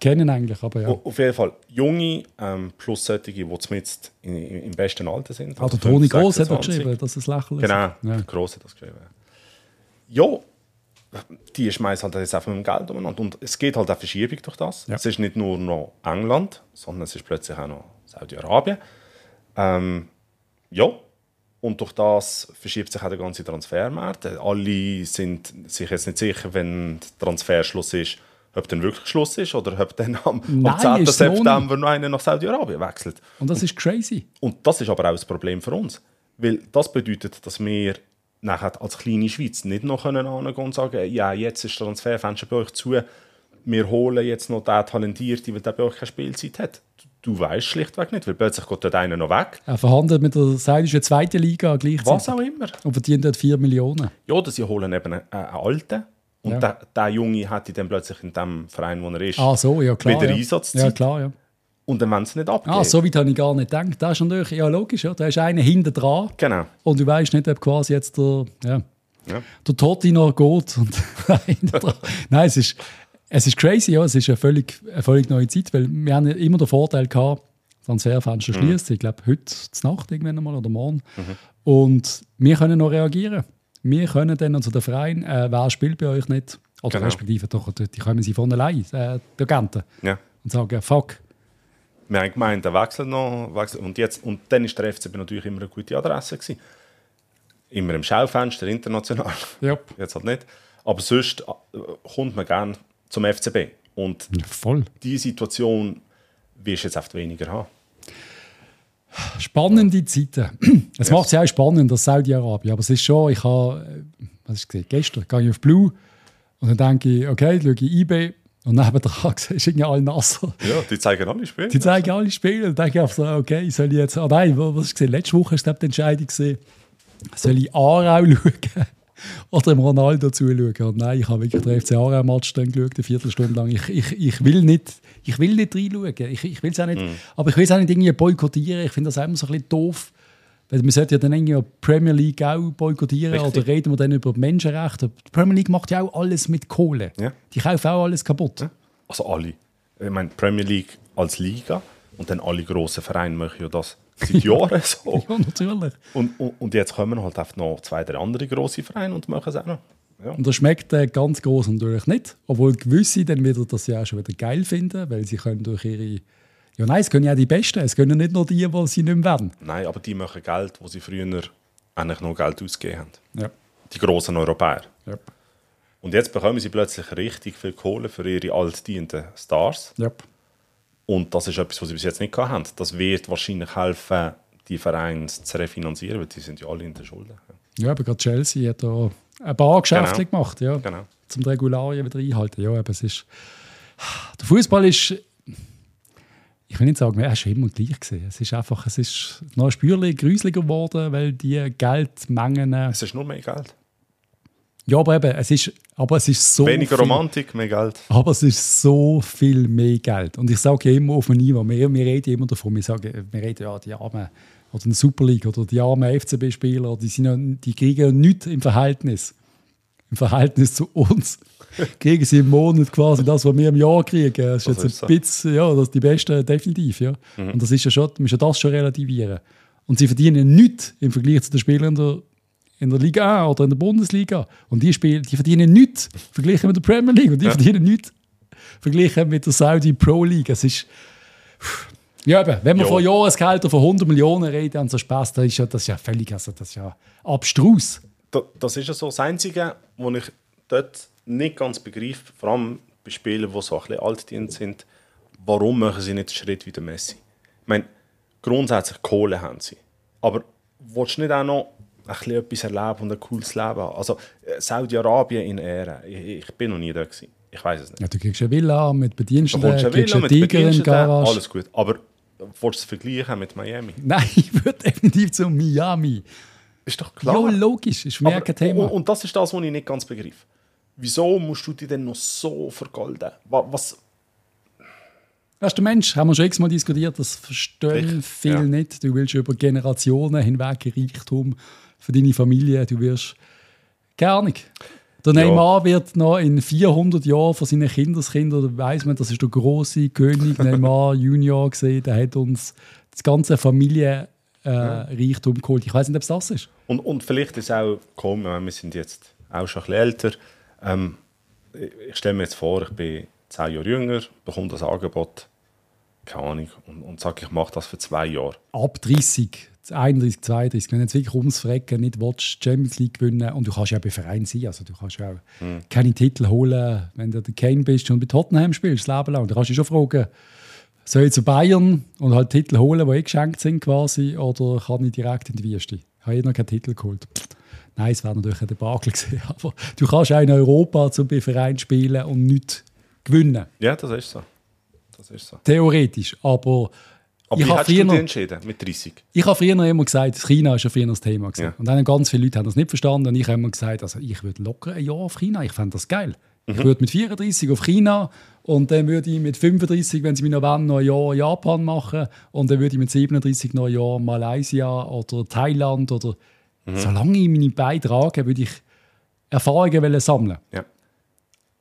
kennen eigentlich, aber ja. Auf jeden Fall junge ähm, plus solche, die in, im besten Alter sind. Ah, der Also Toni 5, Gross hat er 26. geschrieben, dass es lächerlich Genau, ist. Ja. der Grosse hat das geschrieben. Ja, die schmeißen halt jetzt einfach mit dem Geld umeinander. Und es geht halt eine Verschiebung durch das. Ja. Es ist nicht nur noch England, sondern es ist plötzlich auch noch Saudi-Arabien. Ähm, ja, und durch das verschiebt sich auch der ganze Transfermarkt. Alle sind sich jetzt nicht sicher, wenn der Transferschluss ist, ob dann wirklich Schluss ist oder ob dann am, Nein, am 10. ist es noch September noch einer nach Saudi-Arabien wechselt. Und das ist crazy. Und das ist aber auch das Problem für uns. Weil das bedeutet, dass wir nachher als kleine Schweiz nicht noch können hingehen und sagen, ja, jetzt ist das Transferfenster bei euch zu, wir holen jetzt noch den Talentierten, weil der bei euch keine Spielzeit hat. Du, du weißt schlichtweg nicht, weil plötzlich geht dort einer noch weg. Er verhandelt mit der saudischen zweiten Liga gleichzeitig. Was auch immer. Und verdient dort 4 Millionen. Ja, oder sie holen eben einen, einen Alten und Ja. der, der Junge hat dann plötzlich in dem Verein, wo er ist, Ah, so, ja klar. wieder ja. Einsatzzeit. Ja, klar, ja. und dann wollen sie nicht abgeben. Ah, so weit habe ich gar nicht gedacht. Das ist natürlich, ja logisch, ja. da ist einer hinten dran Genau. und du weißt nicht, ob quasi jetzt der, ja, Ja. der Totti noch geht. Und. *laughs* Nein, es ist, es ist crazy, ja. es ist eine völlig, eine völlig neue Zeit, weil wir haben immer den Vorteil gehabt, Transferfenster Mhm. schließt, ich glaube heute zur Nacht irgendwann mal oder morgen. Und wir können noch reagieren. Wir können dann, also der Verein, äh, wer spielt bei euch nicht, oder Genau. respektive doch, die die kommen sie von allein, äh, die Agenten, Ja. und sagen, fuck, Wir haben gemeint, der wechselt noch. Wechselt. Und, jetzt, und dann war der FCB natürlich immer eine gute Adresse. Gewesen. Immer im Schaufenster, international. ja, *laughs* Jetzt halt nicht. Aber sonst äh, kommt man gerne zum FCB. Und voll. diese Situation wirst du jetzt oft weniger haben. Spannende Zeiten. *clears throat* Es macht es ja auch spannend, das Saudi-Arabien. Aber es ist schon, ich habe, äh, was ist gesehen, gestern gehe ich auf Blue und dann denke ich, okay, schaue ich eBay und nebendran *laughs* ist irgendwie alle nasser. Ja, die zeigen alle Spiele. Die zeigen alle Spiele und dann denke ich so, okay, soll ich jetzt, ah nein, was ist gesehen? Letzte Woche ist glaub, die Entscheidung soll ich Aarau *laughs* schauen oder dem Ronaldo zuschauen? Und nein, ich habe wirklich den FC Aarau-Match dann geschaut, eine Viertelstunde lang. Ich, ich, ich will nicht, ich will nicht reinschauen. Ich, ich will es auch nicht, aber ich will es auch nicht irgendwie boykottieren. Ich finde das auch immer so ein bisschen doof. Weil man sollte ja dann irgendwie die Premier League auch boykottieren Richtig. oder reden wir dann über Menschenrechte. Die Premier League macht ja auch alles mit Kohle. Ja. Die kaufen auch alles kaputt. Also alle. Ich meine, Premier League als Liga und dann alle grossen Vereine machen ja das seit *laughs* Jahren so. Ja, natürlich. Und, und, und jetzt kommen halt einfach noch zwei, drei andere grosse Vereine und machen es auch noch. Ja. Und das schmeckt äh, ganz groß natürlich nicht. Obwohl gewisse dann wieder das ja auch schon wieder geil finden, weil sie können durch ihre. Ja, nein, es können ja die Besten. Es können nicht nur die, die sie nicht mehr wollen. Nein, aber die machen Geld, wo sie früher eigentlich noch Geld ausgegeben haben. Ja. Die grossen Europäer. Ja. Und jetzt bekommen sie plötzlich richtig viel Kohle für ihre altdienten Stars. ja. Und das ist etwas, was sie bis jetzt nicht hatten. Das wird wahrscheinlich helfen, die Vereine zu refinanzieren, weil die sind ja alle in der Schulden. Ja. Ja, aber gerade Chelsea hat da ein paar Geschäfte Genau. gemacht, ja, Genau. zum die Regularien wieder einhalten. Ja, aber es ist. Der Fußball ist. Ich will nicht sagen, er ist immer gleich gewesen. Es ist einfach, es ist noch ein Spürchen gruseliger geworden, weil die Geldmengen. Es ist nur mehr Geld. Ja, aber eben, es ist, aber es ist so Weniger viel, Romantik, mehr Geld. Aber es ist so viel mehr Geld. Und ich sage ja immer auf einem Niveau, wir, wir reden immer davon, wir sagen, wir reden ja, die armen, oder eine Super League oder die armen FCB-Spieler, die, ja, die kriegen ja nichts im Verhältnis. Im Verhältnis zu uns *laughs* kriegen sie im Monat quasi das, was wir im Jahr kriegen. Das ist das jetzt ist ein bisschen, ja, das ist die Beste definitiv. Ja. Mhm. Und das ist ja schon, man muss ja das schon relativieren. Und sie verdienen nichts im Vergleich zu den Spielern der, in der Liga A oder in der Bundesliga. Und die, Spiele, die verdienen nichts verglichen mit der Premier League. Und die ja. verdienen nichts verglichen mit der Saudi Pro League. Es ist. Ja, eben, wenn wir jo. von Jahresgehältern von 100 Millionen reden und so Spaß, dann ist ja, das ist ja völlig also das ist ja abstrus. das ist ja so das Einzige, was ich dort nicht ganz begreife, vor allem bei Spielern, die so ein bisschen altdient sind, warum machen sie nicht einen Schritt wie der Messi? Ich meine, grundsätzlich Kohle haben sie. Aber willst du nicht auch noch ein bisschen etwas erleben und ein cooles Leben haben? Also äh, Saudi-Arabien in Ehre, ich, ich, bin noch nie da gewesen. Ich weiß es nicht. Ja, du kriegst eine Villa mit Bediensteten, du eine Villa mit Tiger Garage. Alles gut, aber willst du es vergleichen mit Miami? *laughs* Nein, ich würde definitiv zu Miami. Ist doch klar. Ja, logisch, ist für mich kein Thema. Und, das ist das, was ich nicht ganz begreife. Wieso musst du dich denn noch so vergolden? Was, ist der Mensch, haben wir schon x-mal diskutiert, das verstehen viele ja. nicht. Du willst über Generationen hinweg Reichtum für deine Familie, du wirst gar nicht. Der Neymar ja. wird noch in 400 Jahren von seinen Kindeskindern, weiß man, das ist der große König Neymar *laughs* Junior gesehen, der hat uns das ganze Familienreichtum äh, geholt. Ich weiß nicht, ob es das ist. Und, und vielleicht ist es auch gekommen, wir sind jetzt auch schon ein bisschen älter. Ähm, ich stelle mir jetzt vor, ich bin zehn Jahre jünger, bekomme das Angebot, keine Ahnung, und, und sage, ich mache das für zwei Jahre. Ab 30, 31, 32, wenn du jetzt wirklich ums Frecken nicht willst, Champions League gewinnen und du kannst ja bei Verein sein, also du kannst ja auch mhm. keine Titel holen, wenn du der Kane bist und bei Tottenham spielst, das Leben lang. Da kannst du dich schon fragen, soll ich zu Bayern und halt Titel holen, die eh geschenkt sind quasi, oder kann ich direkt in die Wüste? Ich habe eh noch keinen Titel geholt. Nein, es wäre natürlich ein Debakel *laughs* gewesen, aber du kannst auch in Europa zum Verein spielen und nicht gewinnen. Ja, das ist so. Das ist so. Theoretisch, aber... Aber ich wie hast früher, du dich entschieden mit 30? Ich habe früher immer gesagt, China ist ja früher das Thema. Ja. Und dann ganz viele Leute haben das nicht verstanden. Und ich habe immer gesagt, also ich würde locker ein Jahr auf China, ich fände das geil. Mhm. Ich würde mit 34 auf China und dann würde ich mit 35, wenn sie mich noch wollen, noch ein Jahr Japan machen und dann würde ich mit 37 noch ein Jahr Malaysia oder Thailand oder mhm. solange ich meine Beine trage, würde ich Erfahrungen sammeln. Ja.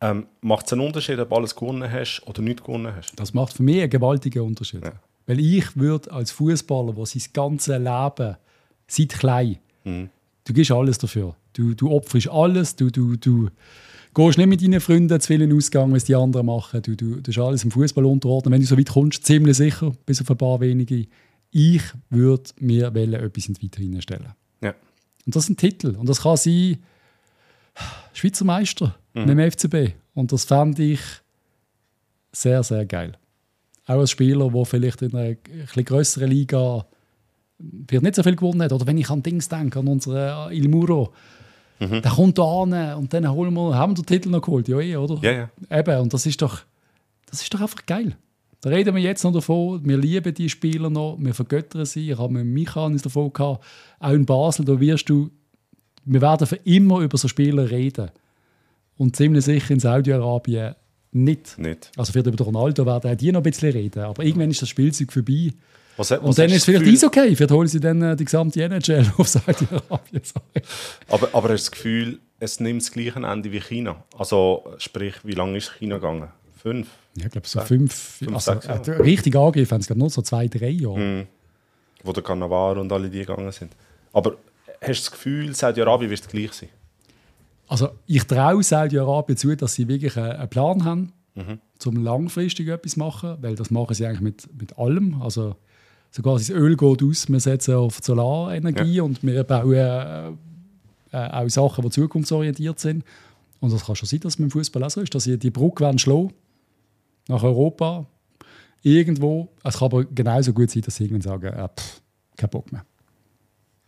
Ähm, macht es einen Unterschied, ob du alles gewonnen hast oder nicht gewonnen hast? Das macht für mich einen gewaltigen Unterschied. Ja. Weil ich würde als Fußballer, der sein ganzes Leben seit klein, mhm. du gibst alles dafür. Du, du opferst alles, du, du, du gehst nicht mit deinen Freunden zu vielen Ausgang, was die anderen machen. Du, du, du hast alles im Fußball unterordnen. Wenn du so weit kommst, ziemlich sicher, bis auf ein paar wenige. Ich würde mir etwas in die Vitrine stellen. Ja. Und das ist ein Titel. Und das kann sein Schweizer Meister mhm. mit dem FCB. Und das fand ich sehr, sehr geil. Auch als Spieler, der vielleicht in einer etwas größeren Liga nicht so viel gewonnen hat. Oder wenn ich an Dings denke, an unseren Il Muro. Mhm. Der kommt da an und dann holen wir, haben wir den Titel noch geholt. Ja, eh, oder? Ja, ja. Eben, und das ist doch, das ist doch einfach geil. Da reden wir jetzt noch davon, wir lieben die Spieler noch, wir vergöttern sie. Ich habe mit Michael davon gehabt, auch in Basel, da wirst du, wir werden für immer über so Spieler reden. Und ziemlich sicher in Saudi-Arabien nicht. nicht. Also vielleicht über Ronaldo werden auch die noch ein bisschen reden. Aber irgendwann ist das Spielzeug vorbei. Was, was und dann ist es vielleicht Gefühl, okay. Vielleicht holen sie dann äh, die gesamte NHL auf *laughs* Saudi-Arabien. aber, aber hast du das Gefühl, es nimmt das gleiche Ende wie China? Also sprich, wie lange ist China gegangen? Fünf? Ja, ich glaube so fünf. fünf also, äh, richtig angegriffen haben es nur so zwei, drei Jahre. Mhm. Wo der Cannavaro und alle die gegangen sind. Aber hast du das Gefühl, Saudi-Arabien wird gleich sein? Also ich traue Saudi-Arabien zu, dass sie wirklich einen Plan haben, mhm. um langfristig etwas zu machen, weil das machen sie eigentlich mit, mit allem. Also sogar das Öl geht aus, wir setzen auf Solarenergie ja. und wir bauen äh, äh, auch Sachen, die zukunftsorientiert sind. Und das kann schon sein, dass es mit dem Fußball auch so ist, dass sie die Brücke schlagen nach Europa, irgendwo. Es kann aber genauso gut sein, dass sie irgendwann sagen, äh, pff, kein Bock mehr.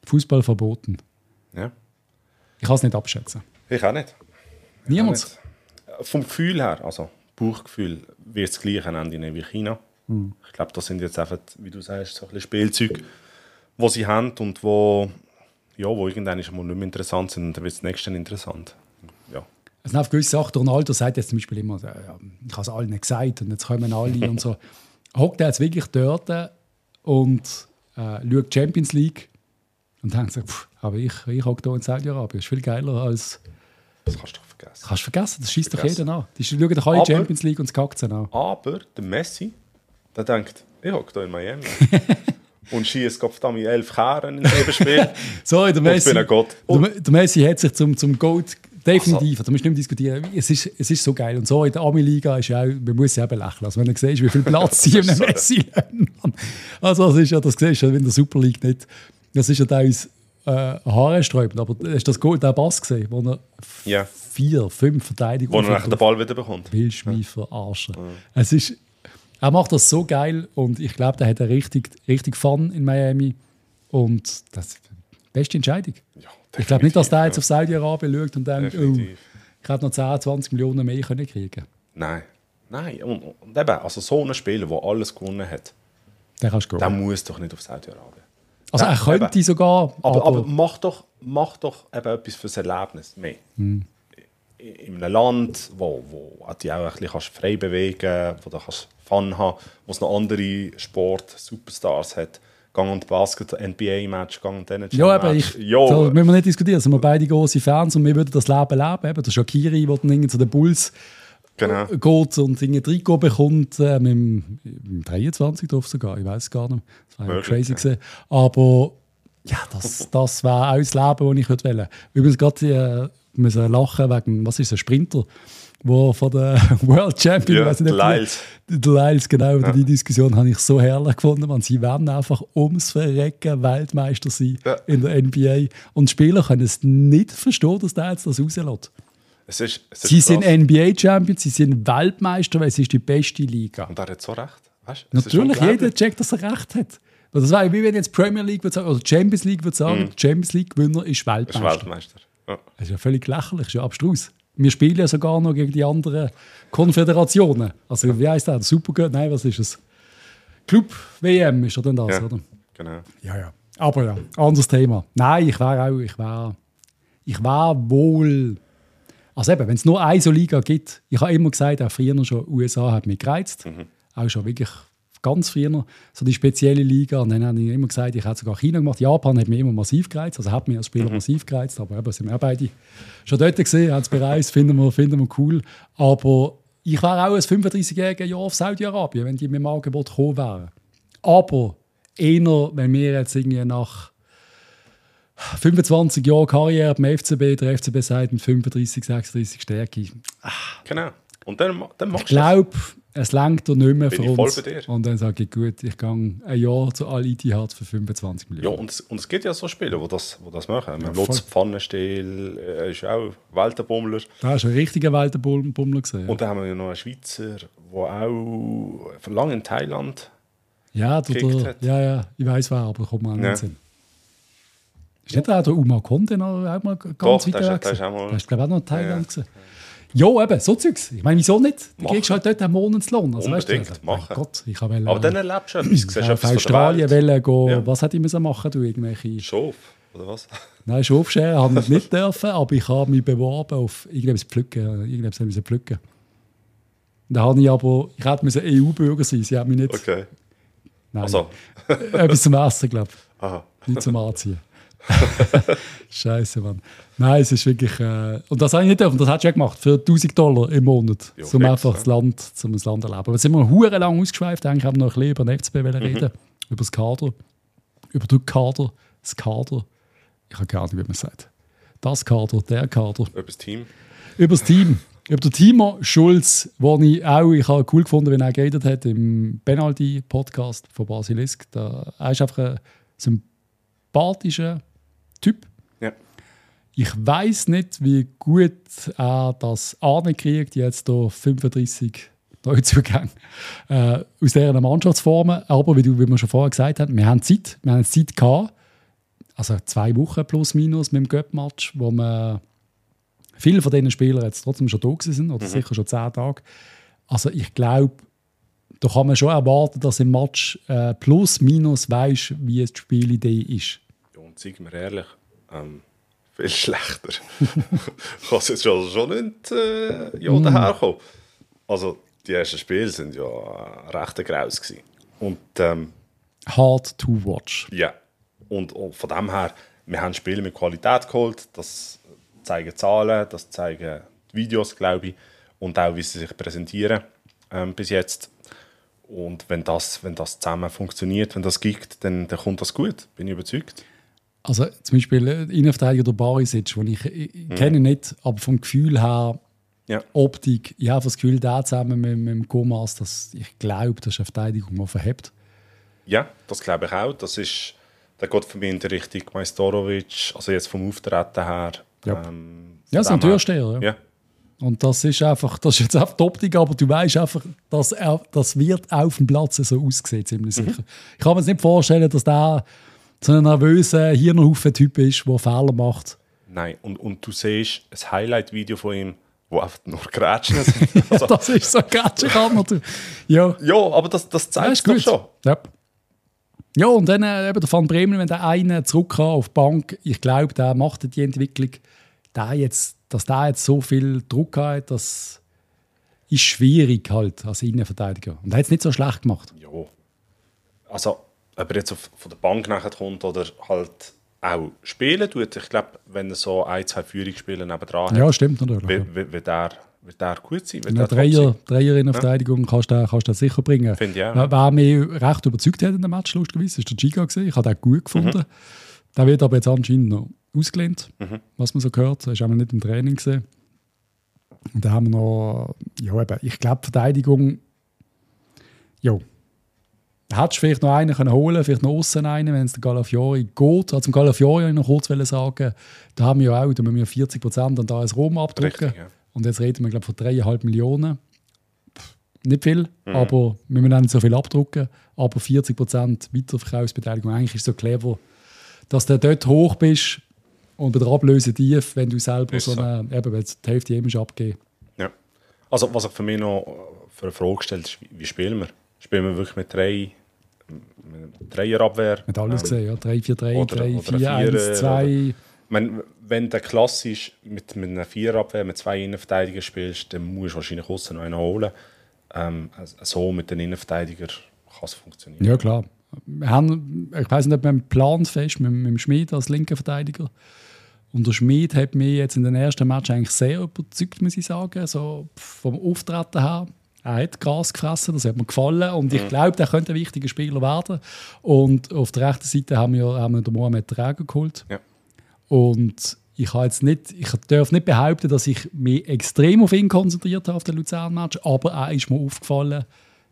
Fußball verboten. Ja. Ich kann es nicht abschätzen. Ich auch nicht. Niemand? Vom Gefühl her, also Bauchgefühl, wird es das gleiche Ende wie China. Mhm. Ich glaube, das sind jetzt einfach, wie du sagst, so ein bisschen Spielzeuge, die sie haben und wo, ja, wo irgendwann mal nicht mehr interessant sind und dann wird das nächste interessant. Es sind auch gewisse Sachen. Ronaldo sagt jetzt zum Beispiel immer, äh, ja, ich habe es allen gesagt und jetzt kommen alle und so. *laughs* Hockt er jetzt wirklich dort und äh, schaut Champions League und denkt sich, aber ich, ich hocke hier in Saudi-Arabien. Das ist viel geiler als... Das kannst du doch vergessen. Kannst du vergessen, das schießt doch jeder an. Die schauen doch alle Aber- Champions League und sie an. Aber der Messi, der denkt, ich hocke hier in Miami. *laughs* und schießt verdammt elf Kehren in jedem Spiel. *laughs* Sorry, der Und ich Messi, bin ein Gott. der, der Messi hat sich zum, zum Gold definitiv, da musst du nicht mehr diskutieren, es ist, es ist so geil. Und so in der Ami-Liga ist ja auch, man muss ja eben lächeln. Also wenn du siehst, wie viel *laughs* Platz sie in einem Messi haben. Also das ist ja, das siehst du ja in der Super League nicht. Das ist ja teilweise äh, haarsträubend, aber hast du das Goal, den Pass gesehen, wo er Ja. vier, fünf Verteidigungen Wo er nachher den Ball wieder bekommt. willst du mich verarschen. Es ist, er macht das so geil und ich glaube, der hat richtig, richtig Fun in Miami. Und das ist die beste Entscheidung. Ja, Ich glaube nicht, dass der jetzt auf Saudi-Arabien schaut und denkt, ja. oh, ich hätte noch 10, 20 Millionen mehr können kriegen Nein. Nein. Und, und eben, also so ein Spieler, der alles gewonnen hat, der gehen. muss doch nicht auf Saudi-Arabien. Also Ja, er könnte eben. sogar, Aber, aber, aber mach doch, mach doch eben etwas fürs Erlebnis mehr. Hm. In einem Land, wo, wo du dich auch ein bisschen kannst frei bewegen kannst, wo du kannst Fun haben wo es noch andere Sport-Superstars hat. Gang und Basket, NBA-Match, Gang und NHL-Match. ja, aber ich, ja, da müssen wir nicht diskutieren. Sind wir beide große Fans und wir würden das Leben leben. Eben, der Shakiri, der dann irgendwie zu den Bulls genau. geht und ein Trikot bekommt, äh, mit, dem, mit dem 23 drauf sogar, ich weiß es gar nicht. Das war ja crazy ja. Aber ja, das, das wäre auch das Leben, das ich würde wählen. Übrigens gerade äh, müssen lachen wegen, was ist ein Sprinter, wo von der *laughs* World Champion, Ja, weiss nicht, Lyles. der Lyles, genau, die Diskussion habe ich so herrlich gefunden, man. Sie werden einfach ums Verrecken Weltmeister sein Ja. in der NBA. Und die Spieler können es nicht verstehen, dass der jetzt das rauslässt. Es ist, es ist Sie sind krass. NBA-Champions, sie sind Weltmeister, weil es ist die beste Liga. Und er hat so recht. Weißt? Natürlich, jeder checkt, dass er recht hat. Weil Das wäre wie wenn jetzt Premier League würde sagen, oder Champions League würde sagen, Champions League-Gewinner ist Er ist Weltmeister. Weltmeister. Ja. Das ist ja völlig lächerlich, das ist ja abstrus. Wir spielen ja sogar noch gegen die anderen Konföderationen. Also wie heißt der? Supergöt? Nein, was ist es? Club WM ist ja dann das, Ja. oder? Genau. Ja, ja. Aber ja, anderes Thema. Nein, ich wäre auch, ich wäre, ich wäre wohl. Also eben, wenn es nur eine so Liga gibt, ich habe immer gesagt, auch früher schon, USA hat mich gereizt. Auch schon wirklich ganz früher, so die spezielle Liga. Und dann habe ich immer gesagt, ich hätte sogar China gemacht. Japan hat mich immer massiv gereizt, also hat mich als Spieler massiv gereizt, aber eben, sind wir auch beide schon dort gesehen, haben es bereist, finden wir, finden wir cool. Aber ich wäre auch als 35-jähriger Jahr auf Saudi-Arabien, wenn die mit dem Angebot gekommen wären. Aber eher, wenn wir jetzt irgendwie nach 25 Jahren Karriere beim FCB, der FCB sagt mit 35, 36 Stärke. Ich genau. Und dann, dann machst du glaube, es langt nicht mehr Bin für ich uns. Und dann sage ich, gut, ich gehe ein Jahr zu Al Ittihad für 25 Ja, Millionen. und es, und es gibt ja so Spiele, die das, die das machen. Ja. Lutz Pfannenstiel äh, ist auch Weltenbummler. Da hast du einen richtigen Weltenbummler gesehen. Und dann haben wir ja noch einen Schweizer, der auch lange in Thailand. ja, der, der, hat. ja, ja, ich weiß wer, aber kommt mir an den Ja. Sinn. Ist nicht auch der Uma Conte noch auch mal ganz Doch, weit weg? der ist gewesen? auch mal- Der ist, glaube ich, auch noch Thailand. Ja. Ja, eben, so Zeugs. Ich meine, wieso nicht? Du kriegst halt dort einen Monatslohn. Also, weißt du, Unbedingt, also, Gott, ich habe Aber dann erlebst du etwas. *clears throat* Siehst auf Australien wollen gehen. Ja. Was hätte ich müssen machen du irgendwelche... Schof, oder was? *laughs* Nein, Schafscheren habe ich nicht *laughs* dürfen, aber ich habe mich beworben auf irgendetwas pflücken. Irgendetwas müssen pflücken. Da habe ich aber... Ich hätte müssen EU-Bürger sein. Sie haben mich nicht... Okay. Nein, Also, etwas zum Essen, glaube ich. *laughs* aha. Nicht zum Anziehen. *laughs* Scheiße, Mann. Nein, es ist wirklich. Äh, und das habe ich nicht dürfen. Das hat schon gemacht für 1000 Dollar im Monat. Ja, um einfach das Land, zum das Land erleben. Aber jetzt sind wir hure lang ausgeschweift. Eigentlich haben wir noch ein bisschen über den FCB Mhm. reden. Über das Kader. Über den Kader. Das Kader. Ich habe keine Ahnung, wie man es sagt. Das Kader, der Kader. Etwas Team. Über das Team. Über den Timo Schulz, wo ich auch ich habe cool gefunden, wenn er geredet hat im Penalty-Podcast von Basilisk. Da, er ist einfach ein sympathischer Typ. Ja. Ich weiß nicht, wie gut er das ankriegt, jetzt hier 35 Neuzugänge äh, aus deren Mannschaftsformen. Aber wie, du, wie wir schon vorher gesagt haben, wir haben Zeit. Wir haben Zeit gehabt. Also zwei Wochen plus minus mit dem Göpp-Match, wo wir viele von diesen Spielern jetzt trotzdem schon da sind, oder sicher schon zehn Tage. Also ich glaube, da kann man schon erwarten, dass im Match äh, plus minus weiß, wie die Spielidee ist. Seien wir ehrlich, ähm, viel schlechter. *laughs* kann es jetzt schon, schon nicht äh, ja, daherkommen. Also, die ersten Spiele sind ja recht graus gewesen. Und, ähm, Hard to watch. Ja. Und, und, von dem her, wir haben Spiele mit Qualität geholt. Das zeigen Zahlen, das zeigen Videos, glaube ich. Und auch, wie sie sich präsentieren ähm, bis jetzt. Und wenn das, wenn das zusammen funktioniert, wenn das gibt, dann, dann kommt das gut. Bin ich überzeugt. Also zum Beispiel äh, Innenverteidiger der Barisic, den ich, ich, ich mhm. kenne nicht, aber vom Gefühl her, ja. Optik, ich habe das Gefühl, der zusammen mit, mit dem Gomas, dass ich glaube, das ist eine Verteidigung, die verhebt. Ja, das glaube ich auch. Das ist, der geht für mich in die Richtung Majstorovic, also jetzt vom Auftreten her. Ja, ähm, ja so ein Türsteher. Ja. ja. Und das ist einfach, das ist jetzt einfach die Optik, aber du weißt einfach, dass er, das wird auf dem Platz so aussehen, ziemlich mhm. sicher. Mhm. Ich kann mir nicht vorstellen, dass der so ein nervöser Hirnhaufen-Typ ist, der Fehler macht. Nein, und, und du siehst ein Highlight-Video von ihm, wo einfach nur Grätschen *laughs* sind. Also, das ist so Grätschenkammer. ja. ja, aber das, das zeigt ja, doch schon. Ja. ja, und dann äh, eben der Van Bremen, wenn der eine zurück auf die Bank, ich glaube, der macht die Entwicklung, der jetzt, dass der jetzt so viel Druck hat, das ist schwierig halt als Innenverteidiger. Und er hat es nicht so schlecht gemacht. Ja. Also ob er jetzt auf, von der Bank nachher kommt oder halt auch spielen tut. Ich glaube, wenn er so ein, zwei Führungsspiele nebenan hat, ja, stimmt natürlich. Wird, wird, wird, er, wird er gut sein. Wird Dreier, Dreier in der ja. Verteidigung kannst du, kannst sicher bringen. Finde ich auch. Wer, wer mich recht überzeugt hat in dem Match, lustigerweise, ist der Giga. Gewesen. Ich habe den gut gefunden. Mhm. Der wird aber jetzt anscheinend noch ausgelehnt, mhm. was man so gehört. Er ist auch nicht im Training gesehen. Und da haben wir noch, ja eben, ich glaube, Verteidigung, ja, Hättest du vielleicht noch einen können holen vielleicht noch außen einen, wenn es der Galafiori geht. Also, zum Galafiori noch kurz sagen, da haben wir ja auch, da müssen wir 40 Prozent an da als Rom abdrücken. Richtig, ja. Und jetzt reden wir, glaube von 3,5 Millionen. nicht viel, mhm. aber wir müssen nicht so viel abdrucken. Aber 40 Prozent Weiterverkaufsbeteiligung, eigentlich ist so clever, dass du dort hoch bist und bei der Ablöse tief, wenn du selber so eine, eben, wenn die Hälfte eben abgeben. Ja. Also, was ich für mich noch für eine Frage stellt, ist, wie spielen wir? Spielen wir wirklich mit drei Dreierabwehr. Mit alles gesehen, ja. 3-4-3, 3-4-1-2. Wenn du klassisch mit, mit einer Viererabwehr mit zwei Innenverteidigern spielst, dann musst du wahrscheinlich außen noch einen holen. Ähm, also so mit den Innenverteidigern kann es funktionieren. Ja, klar. Wir haben, ich weiß nicht, ob wir einen Plan fest mit, mit dem Schmid als linker Verteidiger. Und der Schmid hat mich jetzt in den ersten Match eigentlich sehr überzeugt, muss ich sagen. So vom Auftreten her. Er hat Gras gefressen, das hat mir gefallen und ich mhm. glaube, der könnte ein wichtiger Spieler werden. Und auf der rechten Seite haben wir, haben wir den Mohamed Träger geholt. Ja. Und ich, jetzt nicht, ich darf nicht behaupten, dass ich mich extrem auf ihn konzentriert habe, auf den Luzern-Match, aber er ist mir aufgefallen,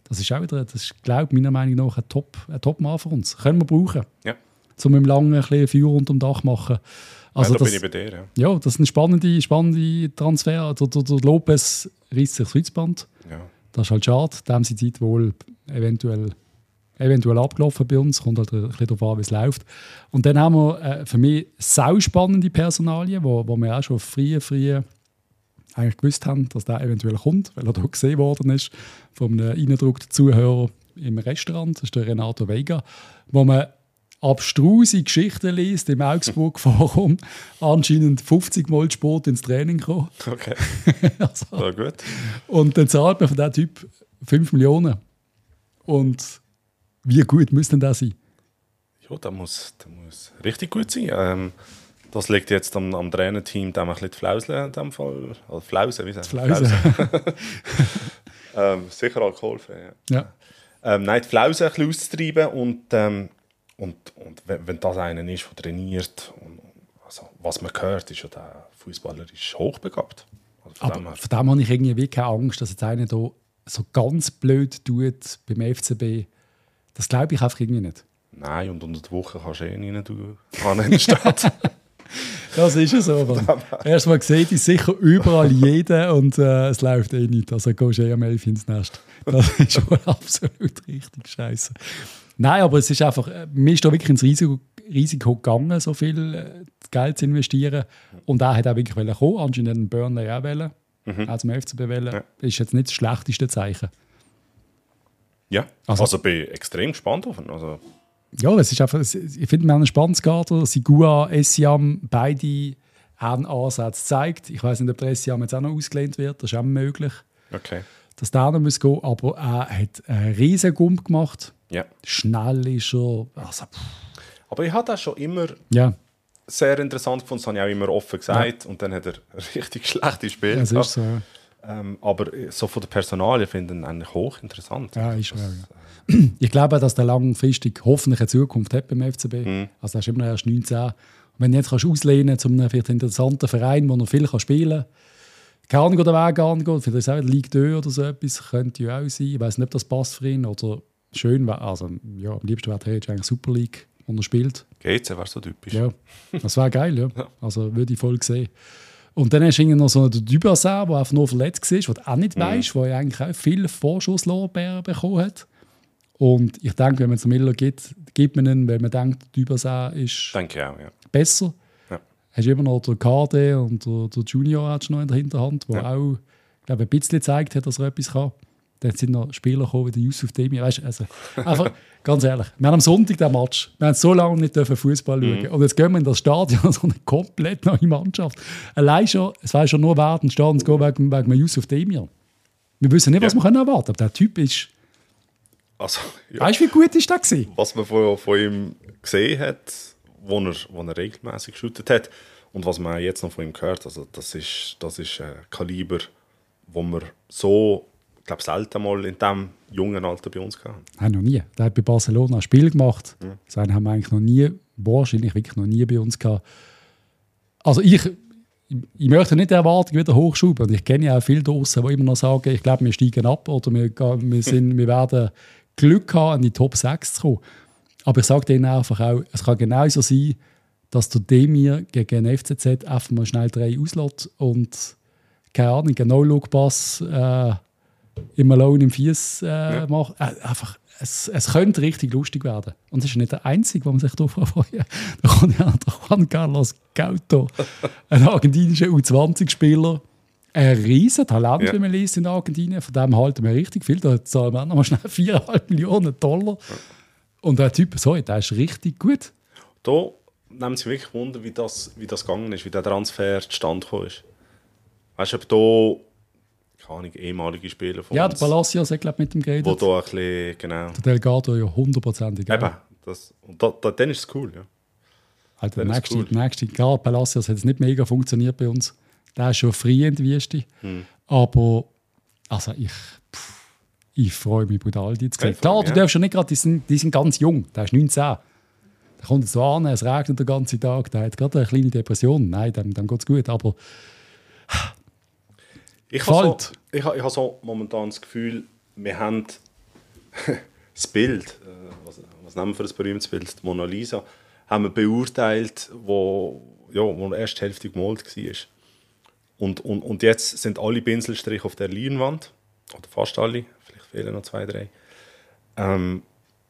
das ist auch wieder, das ist, glaube meiner Meinung nach ein Top, ein Top-Mann für uns. Können wir brauchen. Ja. Um im langen ein bisschen Feuer unter dem Dach machen. Also ja, da das, bin ich bei dir, ja. Ja, das ist ein spannender spannende Transfer. Der, der, der Lopez reißt sich das Kreuzband. Ja. Das ist halt schade. Da haben sie Zeit wohl eventuell, eventuell abgelaufen bei uns. Kommt halt ein bisschen darauf an, wie es läuft. Und dann haben wir äh, für mich sau spannende Personalien, wo, wo wir auch schon früh, früh eigentlich gewusst haben, dass der eventuell kommt, weil er da gesehen worden ist von einem eingedruckten Zuhörer im Restaurant. Das ist der Renato Vega, wo man abstruse Geschichten liest im Augsburg Forum, *laughs* anscheinend 50 Mal Sport ins Training kommen. Okay. *laughs* also, War gut. Und dann zahlt man von diesem Typ 5 Millionen. Und wie gut muss denn das sein? Ja, das muss, das muss richtig gut sein. Ähm, das liegt jetzt am, am Trainerteam, da ein bisschen die Flauseln in dem Fall. Also Flausen, wie sagt man? Flausen. *laughs* ähm, sicher alkoholfrei, ja. ja. Ähm, nein, die Flausen ein bisschen auszutreiben und ähm, und, und wenn, das einer ist, der trainiert, und, also, was man hört, ist ja, der Fußballer ist hochbegabt. Also von, Aber dem von dem habe ich irgendwie keine Angst, dass jetzt einer da so ganz blöd tut beim FCB. Das glaube ich einfach irgendwie nicht. Nein, und unter der Woche kannst du eh nicht an den Stadt. *laughs* das ist es so. Erstmal sieht ist sicher überall jeder und äh, es läuft eh nicht. Also gehst du eh am 11 ins Nest. Das ist wohl *laughs* absolut richtig scheiße. Nein, aber es ist einfach, äh, mir ist da wirklich ins Risiko, Risiko gegangen, so viel äh, Geld zu investieren. Und er hat auch wirklich kommen. Anscheinend einen Burnley auch wollen. Mhm. Auch zum FCB wollen. Ja. Ist jetzt nicht das schlechteste Zeichen. Ja, also, also bin ich extrem gespannt auf ihn. Also. Ja, es ist einfach, ich finde, wir haben einen spannendes Kader. Sigua, Essiam, beide einen Ansatz zeigt. Ich weiß nicht, ob der SCA jetzt auch noch ausgelehnt wird, das ist auch möglich. Okay. Dass der noch muss gehen, aber er hat einen riesen Gump gemacht. Ja. Schnell ist er. Also, Aber ich habe das schon immer ja, sehr interessant gefunden, das habe ich auch immer offen gesagt. Und dann hat er *laughs* richtig schlechte Spiele das gehabt. ist so. ja. Ähm, aber so von der Personalie finde ich ihn eigentlich hochinteressant. Ja, ist wahr, ja. Ich glaube, dass der langfristig hoffentlich eine Zukunft hat beim FCB. Mhm. Also er ist immer noch erst 19. Und wenn du jetzt kannst auslehnen zu einem vielleicht interessanten Verein, wo er viel kann spielen kann, Ahnung, wo der Weg angeht, vielleicht ist es auch Ligue 2 oder so etwas, könnte ja auch sein. Ich weiß nicht, ob das passt für ihn oder schön wäre. Also ja, am liebsten wäre jetzt eigentlich Super League, wo er spielt. GC wäre so typisch. Ja, das wäre geil, ja. *laughs* Also würde ich voll sehen. Und dann hast du noch so den Dubassin, der einfach nur verletzt war, du auch nicht weißt, wo er eigentlich auch viele Vorschusslorbeeren bekommen hat. Und ich denke, wenn man es Miller gibt, gibt man ihn, weil man denkt, Dubassin ist Denke auch, ja. besser. Ja. Hast du immer noch den KD und der, der Junior hast noch in der Hinterhand, der Ja. auch ich glaube, ein bisschen gezeigt hat, dass er etwas kann. Dann sind noch Spieler gekommen wie der Yusuf Demi. Weißt, also, einfach, ganz ehrlich, wir haben am Sonntag den Match. Wir haben so lange nicht Fußball Mhm. schauen. Und jetzt gehen wir in das Stadion, *laughs* so eine komplett neue Mannschaft. Allein schon, es war schon nur wert, ins Stadion zu gehen wegen, wegen Yusuf Demir. Wir wissen nicht, was Ja. wir können erwarten können. Aber der Typ ist. Also, ja. Weißt du, wie gut ist der gewesen? was man von, von ihm gesehen hat, wo er, wo er regelmäßig geshootet hat und was man jetzt noch von ihm gehört, also das ist, das ist ein Kaliber, wo wir so, ich glaube, selten mal in diesem jungen Alter bei uns hatten. Nein, noch nie. Der hat bei Barcelona ein Spiel gemacht. Das einen haben wir eigentlich noch nie, wahrscheinlich wirklich noch nie bei uns gehabt. Also ich, ich möchte nicht die Erwartung wieder hochschrauben. Und ich kenne ja auch viele draussen, die immer noch sagen, ich glaube, wir steigen ab oder wir, wir, sind, wir werden Glück haben, in die Top 6 zu kommen. Aber ich sage denen einfach auch, es kann genauso sein, dass der Demir gegen den FCZ einfach mal schnell drei auslässt und keine Ahnung, einen No-Look-Pass äh, im Malone im Fies äh, macht. Äh, einfach, es, es könnte richtig lustig werden. Und das ist nicht der Einzige, wo man sich darauf freuen *laughs* Da kommt ja der Juan Carlos Gauto, *laughs* ein argentinischer U20-Spieler. Ein riesen Talent, Ja. wie man liest in Argentinien. Von dem halten wir richtig viel. Da zahlen wir noch mal schnell *laughs* 4,5 Millionen Dollar. Und der Typ, sorry, der ist richtig gut. Da nehmen sie wirklich Wunder, wie das, wie das gegangen ist, wie der Transfer zustande gekommen ist. Weißt du, ob da, keine Ahnung, ehemalige Spieler von Ja, der uns, Palacios hat, glaube mit dem wo geredet. da ein bisschen, genau, Der Delgado ja hundertprozentig. eben, das, und da, da, dann ist es cool, ja. Alter, der nächste, cool. der nächste, klar, Palacios hat es nicht mega funktioniert bei uns. Der ist schon frei in die Wüste. Hm. Aber also ich, pff, ich freue mich brutal, die zu sehen. Ja, Klar, du auch. darfst ja nicht gerade, die sind, die sind ganz jung. Der ist 19. Der kommt so an, es regnet den ganzen Tag, der hat gerade eine kleine Depression. Nein, dem, dem geht es gut. Aber Ich habe so, ich ich so momentan das Gefühl, wir haben *laughs* das Bild, äh, was, was nehmen wir für ein berühmtes Bild, die Mona Lisa, haben wir beurteilt, wo, ja, wo die erste Hälfte gemalt war. Und, und, und jetzt sind alle Pinselstriche auf der Leinwand, oder fast alle, vielleicht fehlen noch zwei, drei. Ähm,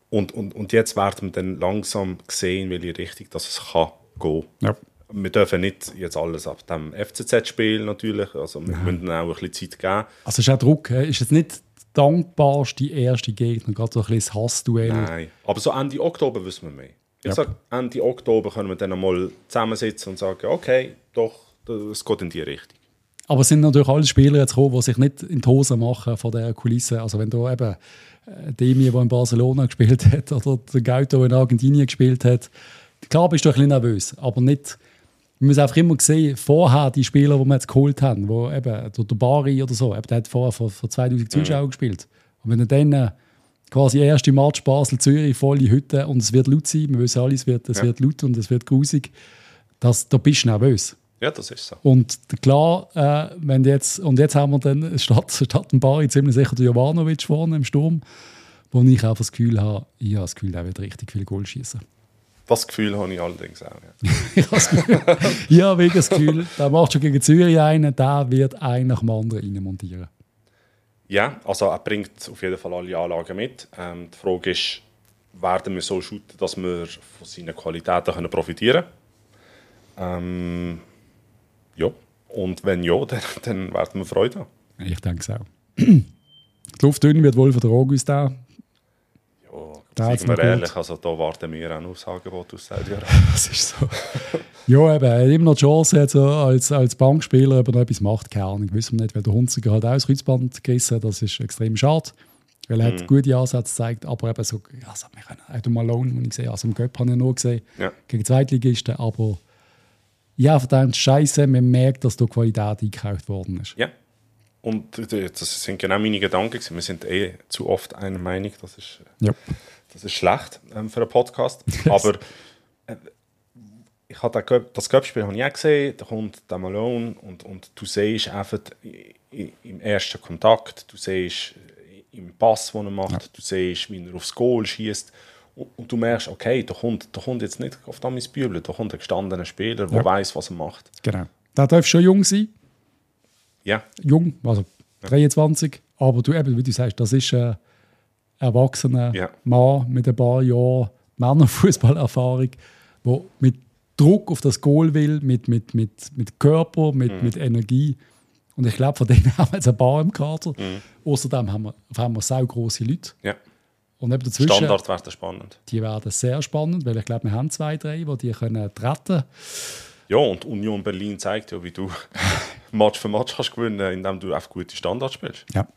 und, und, und jetzt werden wir dann langsam sehen, welche Richtung dass es kann gehen ja. Wir dürfen nicht jetzt alles ab dem FCZ spielen natürlich, also wir müssen ihnen auch ein bisschen Zeit geben. Also ist auch Druck. hä? Ist jetzt nicht dankbarste erste Gegner, gerade so ein bisschen das Hassduell. Nein, aber so Ende Oktober wissen wir mehr. Ich Ja. sage, Ende Oktober können wir dann einmal zusammensitzen und sagen, okay, doch, es geht in die Richtung. Aber es sind natürlich alle Spieler jetzt gekommen, die sich nicht in die Hose machen von der Kulisse. Also wenn du eben äh, Demi, der in Barcelona gespielt hat, oder der Gauto, der in Argentinien gespielt hat, klar bist du ein bisschen nervös, aber nicht... Wir müssen einfach immer sehen, vorher die Spieler, die wir jetzt geholt haben, wo eben, der, der Bari oder so, eben, der hat vorher vor, vor 2000 Zuschauern gespielt. Und wenn du dann äh, quasi erste Match Basel-Zürich, volle Hütte und es wird laut sein, wir wissen alle, es wird, es Ja. wird laut und es wird grusig, das, da bist du nervös. Ja, das ist so. Und klar, äh, wenn jetzt, und jetzt haben wir dann statt, statt dem Bari ziemlich sicher den Jovanovic vorne im Sturm, wo ich einfach das Gefühl habe, ich habe das Gefühl, der wird richtig viel Goal schießen. Das Gefühl habe ich allerdings auch. Ja. *laughs* ich habe das Gefühl, der macht schon gegen Zürich einen, der wird einen nach dem anderen reinmontieren. ja, also er bringt auf jeden Fall alle Anlagen mit. Ähm, die Frage ist, werden wir so shooten, dass wir von seinen Qualitäten können profitieren können? Ähm, ja, und wenn ja, *laughs* dann, dann werden wir Freude haben. Ich denke es auch. *clears throat* Die Luft dünn wird wohl von der August da. Da Seien wir noch gut. ehrlich, also da warten wir auch Angebot aus Saudi-Arabien. *laughs* Das ist so. ja, eben, er hat immer noch die Chance, jetzt, so als, als Bankspieler, ob er noch etwas macht, keine Ahnung, wissen wir nicht, weil der Hunziger halt auch das Kreuzband gerissen hat. Das ist extrem schade, weil er Mhm. hat gute Ansätze gezeigt, aber eben so, also wir können, auch Malone, den ich gesehen also im Göpp habe ich nur gesehen, Ja. gegen Zweitligisten, aber ja, verdammt scheiße, man merkt, dass da Qualität eingekauft worden ist. Ja. Und äh, das sind genau meine Gedanken. gewesen. Wir sind eh zu oft einer Meinung, das ist, Ja. das ist schlecht ähm, für einen Podcast. *laughs* Aber äh, ich habe das Cup-Spiel habe ich auch gesehen, da kommt der Malone und, und du siehst einfach im ersten Kontakt, du siehst äh, im Pass, den er macht, du siehst, wie er aufs Goal schießt und, und du merkst, okay, da kommt, da kommt jetzt nicht auf Damis Bübel, da kommt ein gestandener Spieler, der Ja. weiß, was er macht. Genau. Der darf schon jung sein, Ja, jung, also 23, aber du eben, wie du sagst, das ist ein erwachsener Ja. Mann mit ein paar Jahren Männerfußballerfahrung, der mit Druck auf das Goal will, mit, mit, mit, mit Körper, mit, Mhm. mit Energie. Und ich glaube, von *laughs* denen haben wir jetzt ein paar im Kader. Mhm. Außerdem haben wir, haben wir sau grosse Leute. ja. Und eben dazwischen, Standard wäre spannend. die werden sehr spannend, weil ich glaube, wir haben zwei, drei, die die können retten Ja, und Union Berlin zeigt ja, wie du *laughs* Match für Match kannst gewinnen, indem du einfach gute Standards spielst. Ja.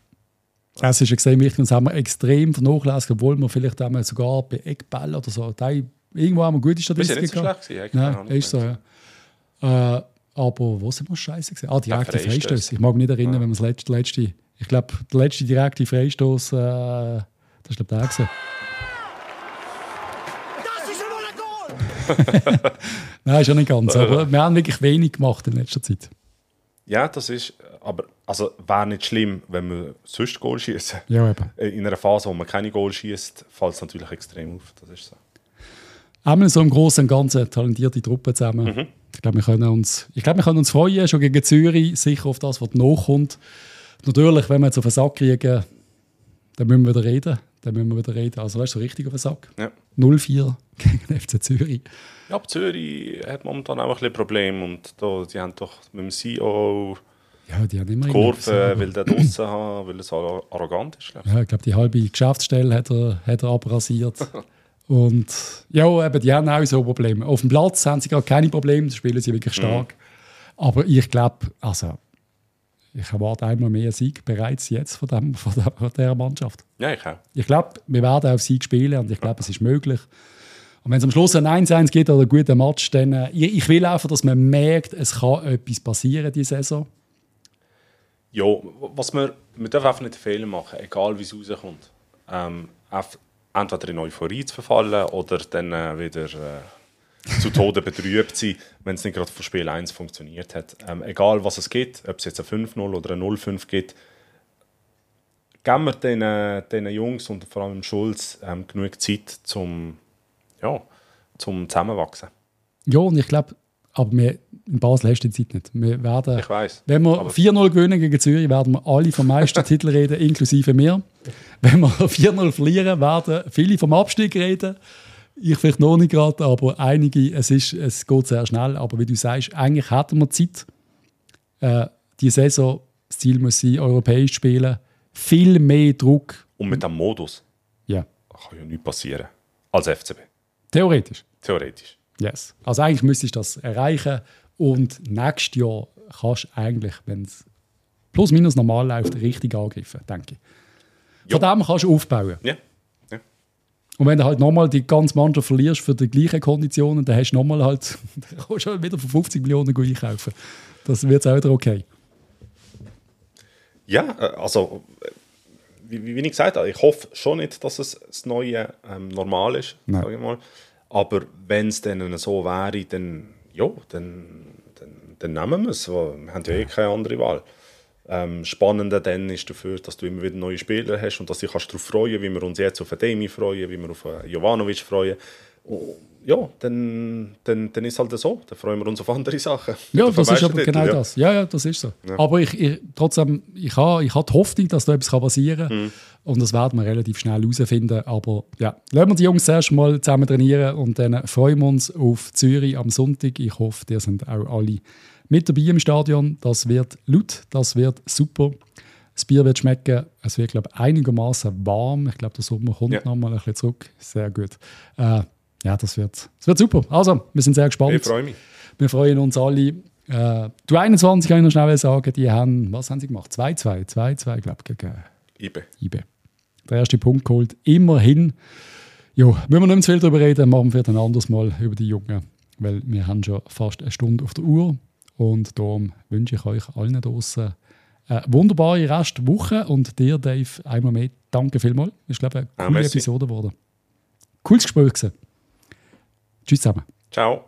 Es ist extrem wichtig, und das haben wir extrem vernachlässigt, obwohl wir vielleicht einmal sogar bei Eckball oder so, irgendwo haben wir gute Wir sind Statistiken nicht so schlecht gewesen. Nein, ist so, ja. Äh, aber wo sind wir scheiße gesehen? Ah, direkte Ja, Freistöße. Ich mag mich nicht erinnern, wenn wir das letzte, letzte ich glaube, der letzte direkte Freistoß, äh, das ich der gewesen. Das ist immer ein Goal! *laughs* Nein, ist ja nicht ganz. Aber wir haben wirklich wenig gemacht in letzter Zeit. Ja, das ist, aber also wäre nicht schlimm, wenn wir sonst Goal schießen. Ja, eben. In einer Phase, wo man keine Goal schießt, fällt es natürlich extrem auf. Das ist so. Einmal so im Großen und Ganzen talentierte Truppe zusammen. Mhm. Ich glaube, wir können uns, ich glaube, wir können uns freuen, schon gegen Zürich, sicher auf das, was nachkommt. Natürlich, wenn wir jetzt auf den Sack kriegen, dann müssen wir wieder reden. Dann müssen wir wieder reden. Also, weißt du, so richtig auf den Sack. Ja. 0-4 *laughs* gegen den FC Zürich. Ja, aber Zürich hat momentan auch ein bisschen Probleme und da, die haben doch mit dem CEO Ja, die haben immer die Kurve, will der draussen haben, weil so arrogant ist. ich. Ja, ich glaube, die halbe Geschäftsstelle hat er, hat er abrasiert. *laughs* Und ja, eben, die haben auch so Probleme. Auf dem Platz haben sie gar keine Probleme, da spielen sie wirklich stark. Aber ich glaube, also, ich erwarte einmal mehr Sieg bereits jetzt von, dem, von, der, von dieser Mannschaft. Ja, ich auch. Ich glaube, wir werden auf Sieg spielen und ich glaube, es ist möglich. Und wenn es am Schluss ein 1-1 gibt oder einen guten Match, dann äh, ich, ich will einfach, dass man merkt, es kann etwas passieren diese Saison. Ja, was wir, wir dürfen einfach nicht Fehler machen, egal wie es rauskommt. Ähm, entweder in Euphorie zu verfallen oder dann äh, wieder äh, zu Tode betrübt sein, wenn es nicht gerade von Spiel 1 funktioniert hat. Ähm, egal was es gibt, ob es jetzt ein 5-0 oder ein 0-5 gibt, geben wir den, den Jungs und vor allem Schulz ähm, genug Zeit zum, ja, zum Zusammenwachsen. Ja, und ich glaube, aber wir, in Basel hast du die Zeit nicht. Wir werden, Ich weiß. Wenn wir Aber- 4-0 gewinnen gegen Zürich, werden wir alle vom Meistertitel *laughs* reden, inklusive mir. Wenn wir 4-0 verlieren, werden viele vom Abstieg reden. Ich vielleicht noch nicht gerade, aber einige, es, ist, es geht sehr schnell. Aber wie du sagst, eigentlich hätten wir Zeit. Äh, die Saison, das Ziel muss sein, europäisch spielen. Viel mehr Druck. Und mit dem Modus Ja, kann ja nichts passieren. Als FCB. theoretisch. Theoretisch. Yes. Also eigentlich müsstest du das erreichen und nächstes Jahr kannst du eigentlich, wenn es plus minus normal läuft, richtig angreifen, denke ich. Von dem kannst du aufbauen. Ja. ja. Und wenn du halt nochmal die ganze Mannschaft verlierst für die gleichen Konditionen, dann hast du nochmal halt, *laughs* dann kannst du halt wieder für 50 Millionen einkaufen. Das wird auch wieder okay. Ja, äh, also äh, wie, wie ich gesagt habe, ich hoffe schon nicht, dass es das neue ähm, Normal ist, Nein. sage ich mal. Aber wenn es dann so wäre, dann ja, dann, dann, dann nehmen wir es. Wir haben ja eh keine andere Wahl. Ähm, spannender dann ist dafür, dass du immer wieder neue Spieler hast und dass dich kannst darauf freuen, wie wir uns jetzt auf Demi freuen, wie wir auf äh, Jovanovic freuen. Und, ja, dann, dann, dann ist es halt so. Dann freuen wir uns auf andere Sachen. *laughs* Ja, das ist aber Meistertitel, genau ja. das. Ja, ja, das ist so. Aber ich, ich, trotzdem, ich habe ich ha die Hoffnung, dass da etwas passieren kann. Mhm. Und das werden wir relativ schnell herausfinden. Aber ja, lassen wir die Jungs erst mal zusammen trainieren und dann freuen wir uns auf Zürich am Sonntag. Ich hoffe, ihr sind auch alle mit dabei im Stadion. Das wird laut, das wird super. Das Bier wird schmecken. Es wird, glaube ich, einigermaßen warm. Ich glaube, der Sommer kommt Ja. noch mal ein bisschen zurück. Sehr gut. Äh, ja, das wird, das wird super. Also, wir sind sehr gespannt. Ich freue mich. Wir freuen uns alle. Äh, du 21 kann ich noch schnell sagen, die haben, was haben sie gemacht? 2-2, 2-2, glaube ich, gegen Ibe. IBE. Der erste Punkt geholt. Immerhin. Ja, müssen wir nicht mehr zu viel darüber reden, machen wir dann ein anderes Mal über die Jungen, weil wir haben schon fast eine Stunde auf der Uhr und darum wünsche ich euch allen draußen eine wunderbare Restwoche und dir, Dave, einmal mehr danke vielmals. Ich glaube, eine Ah, coole merci. Episode geworden. Cooles Gespräch gewesen. Tschüss zusammen. Ciao.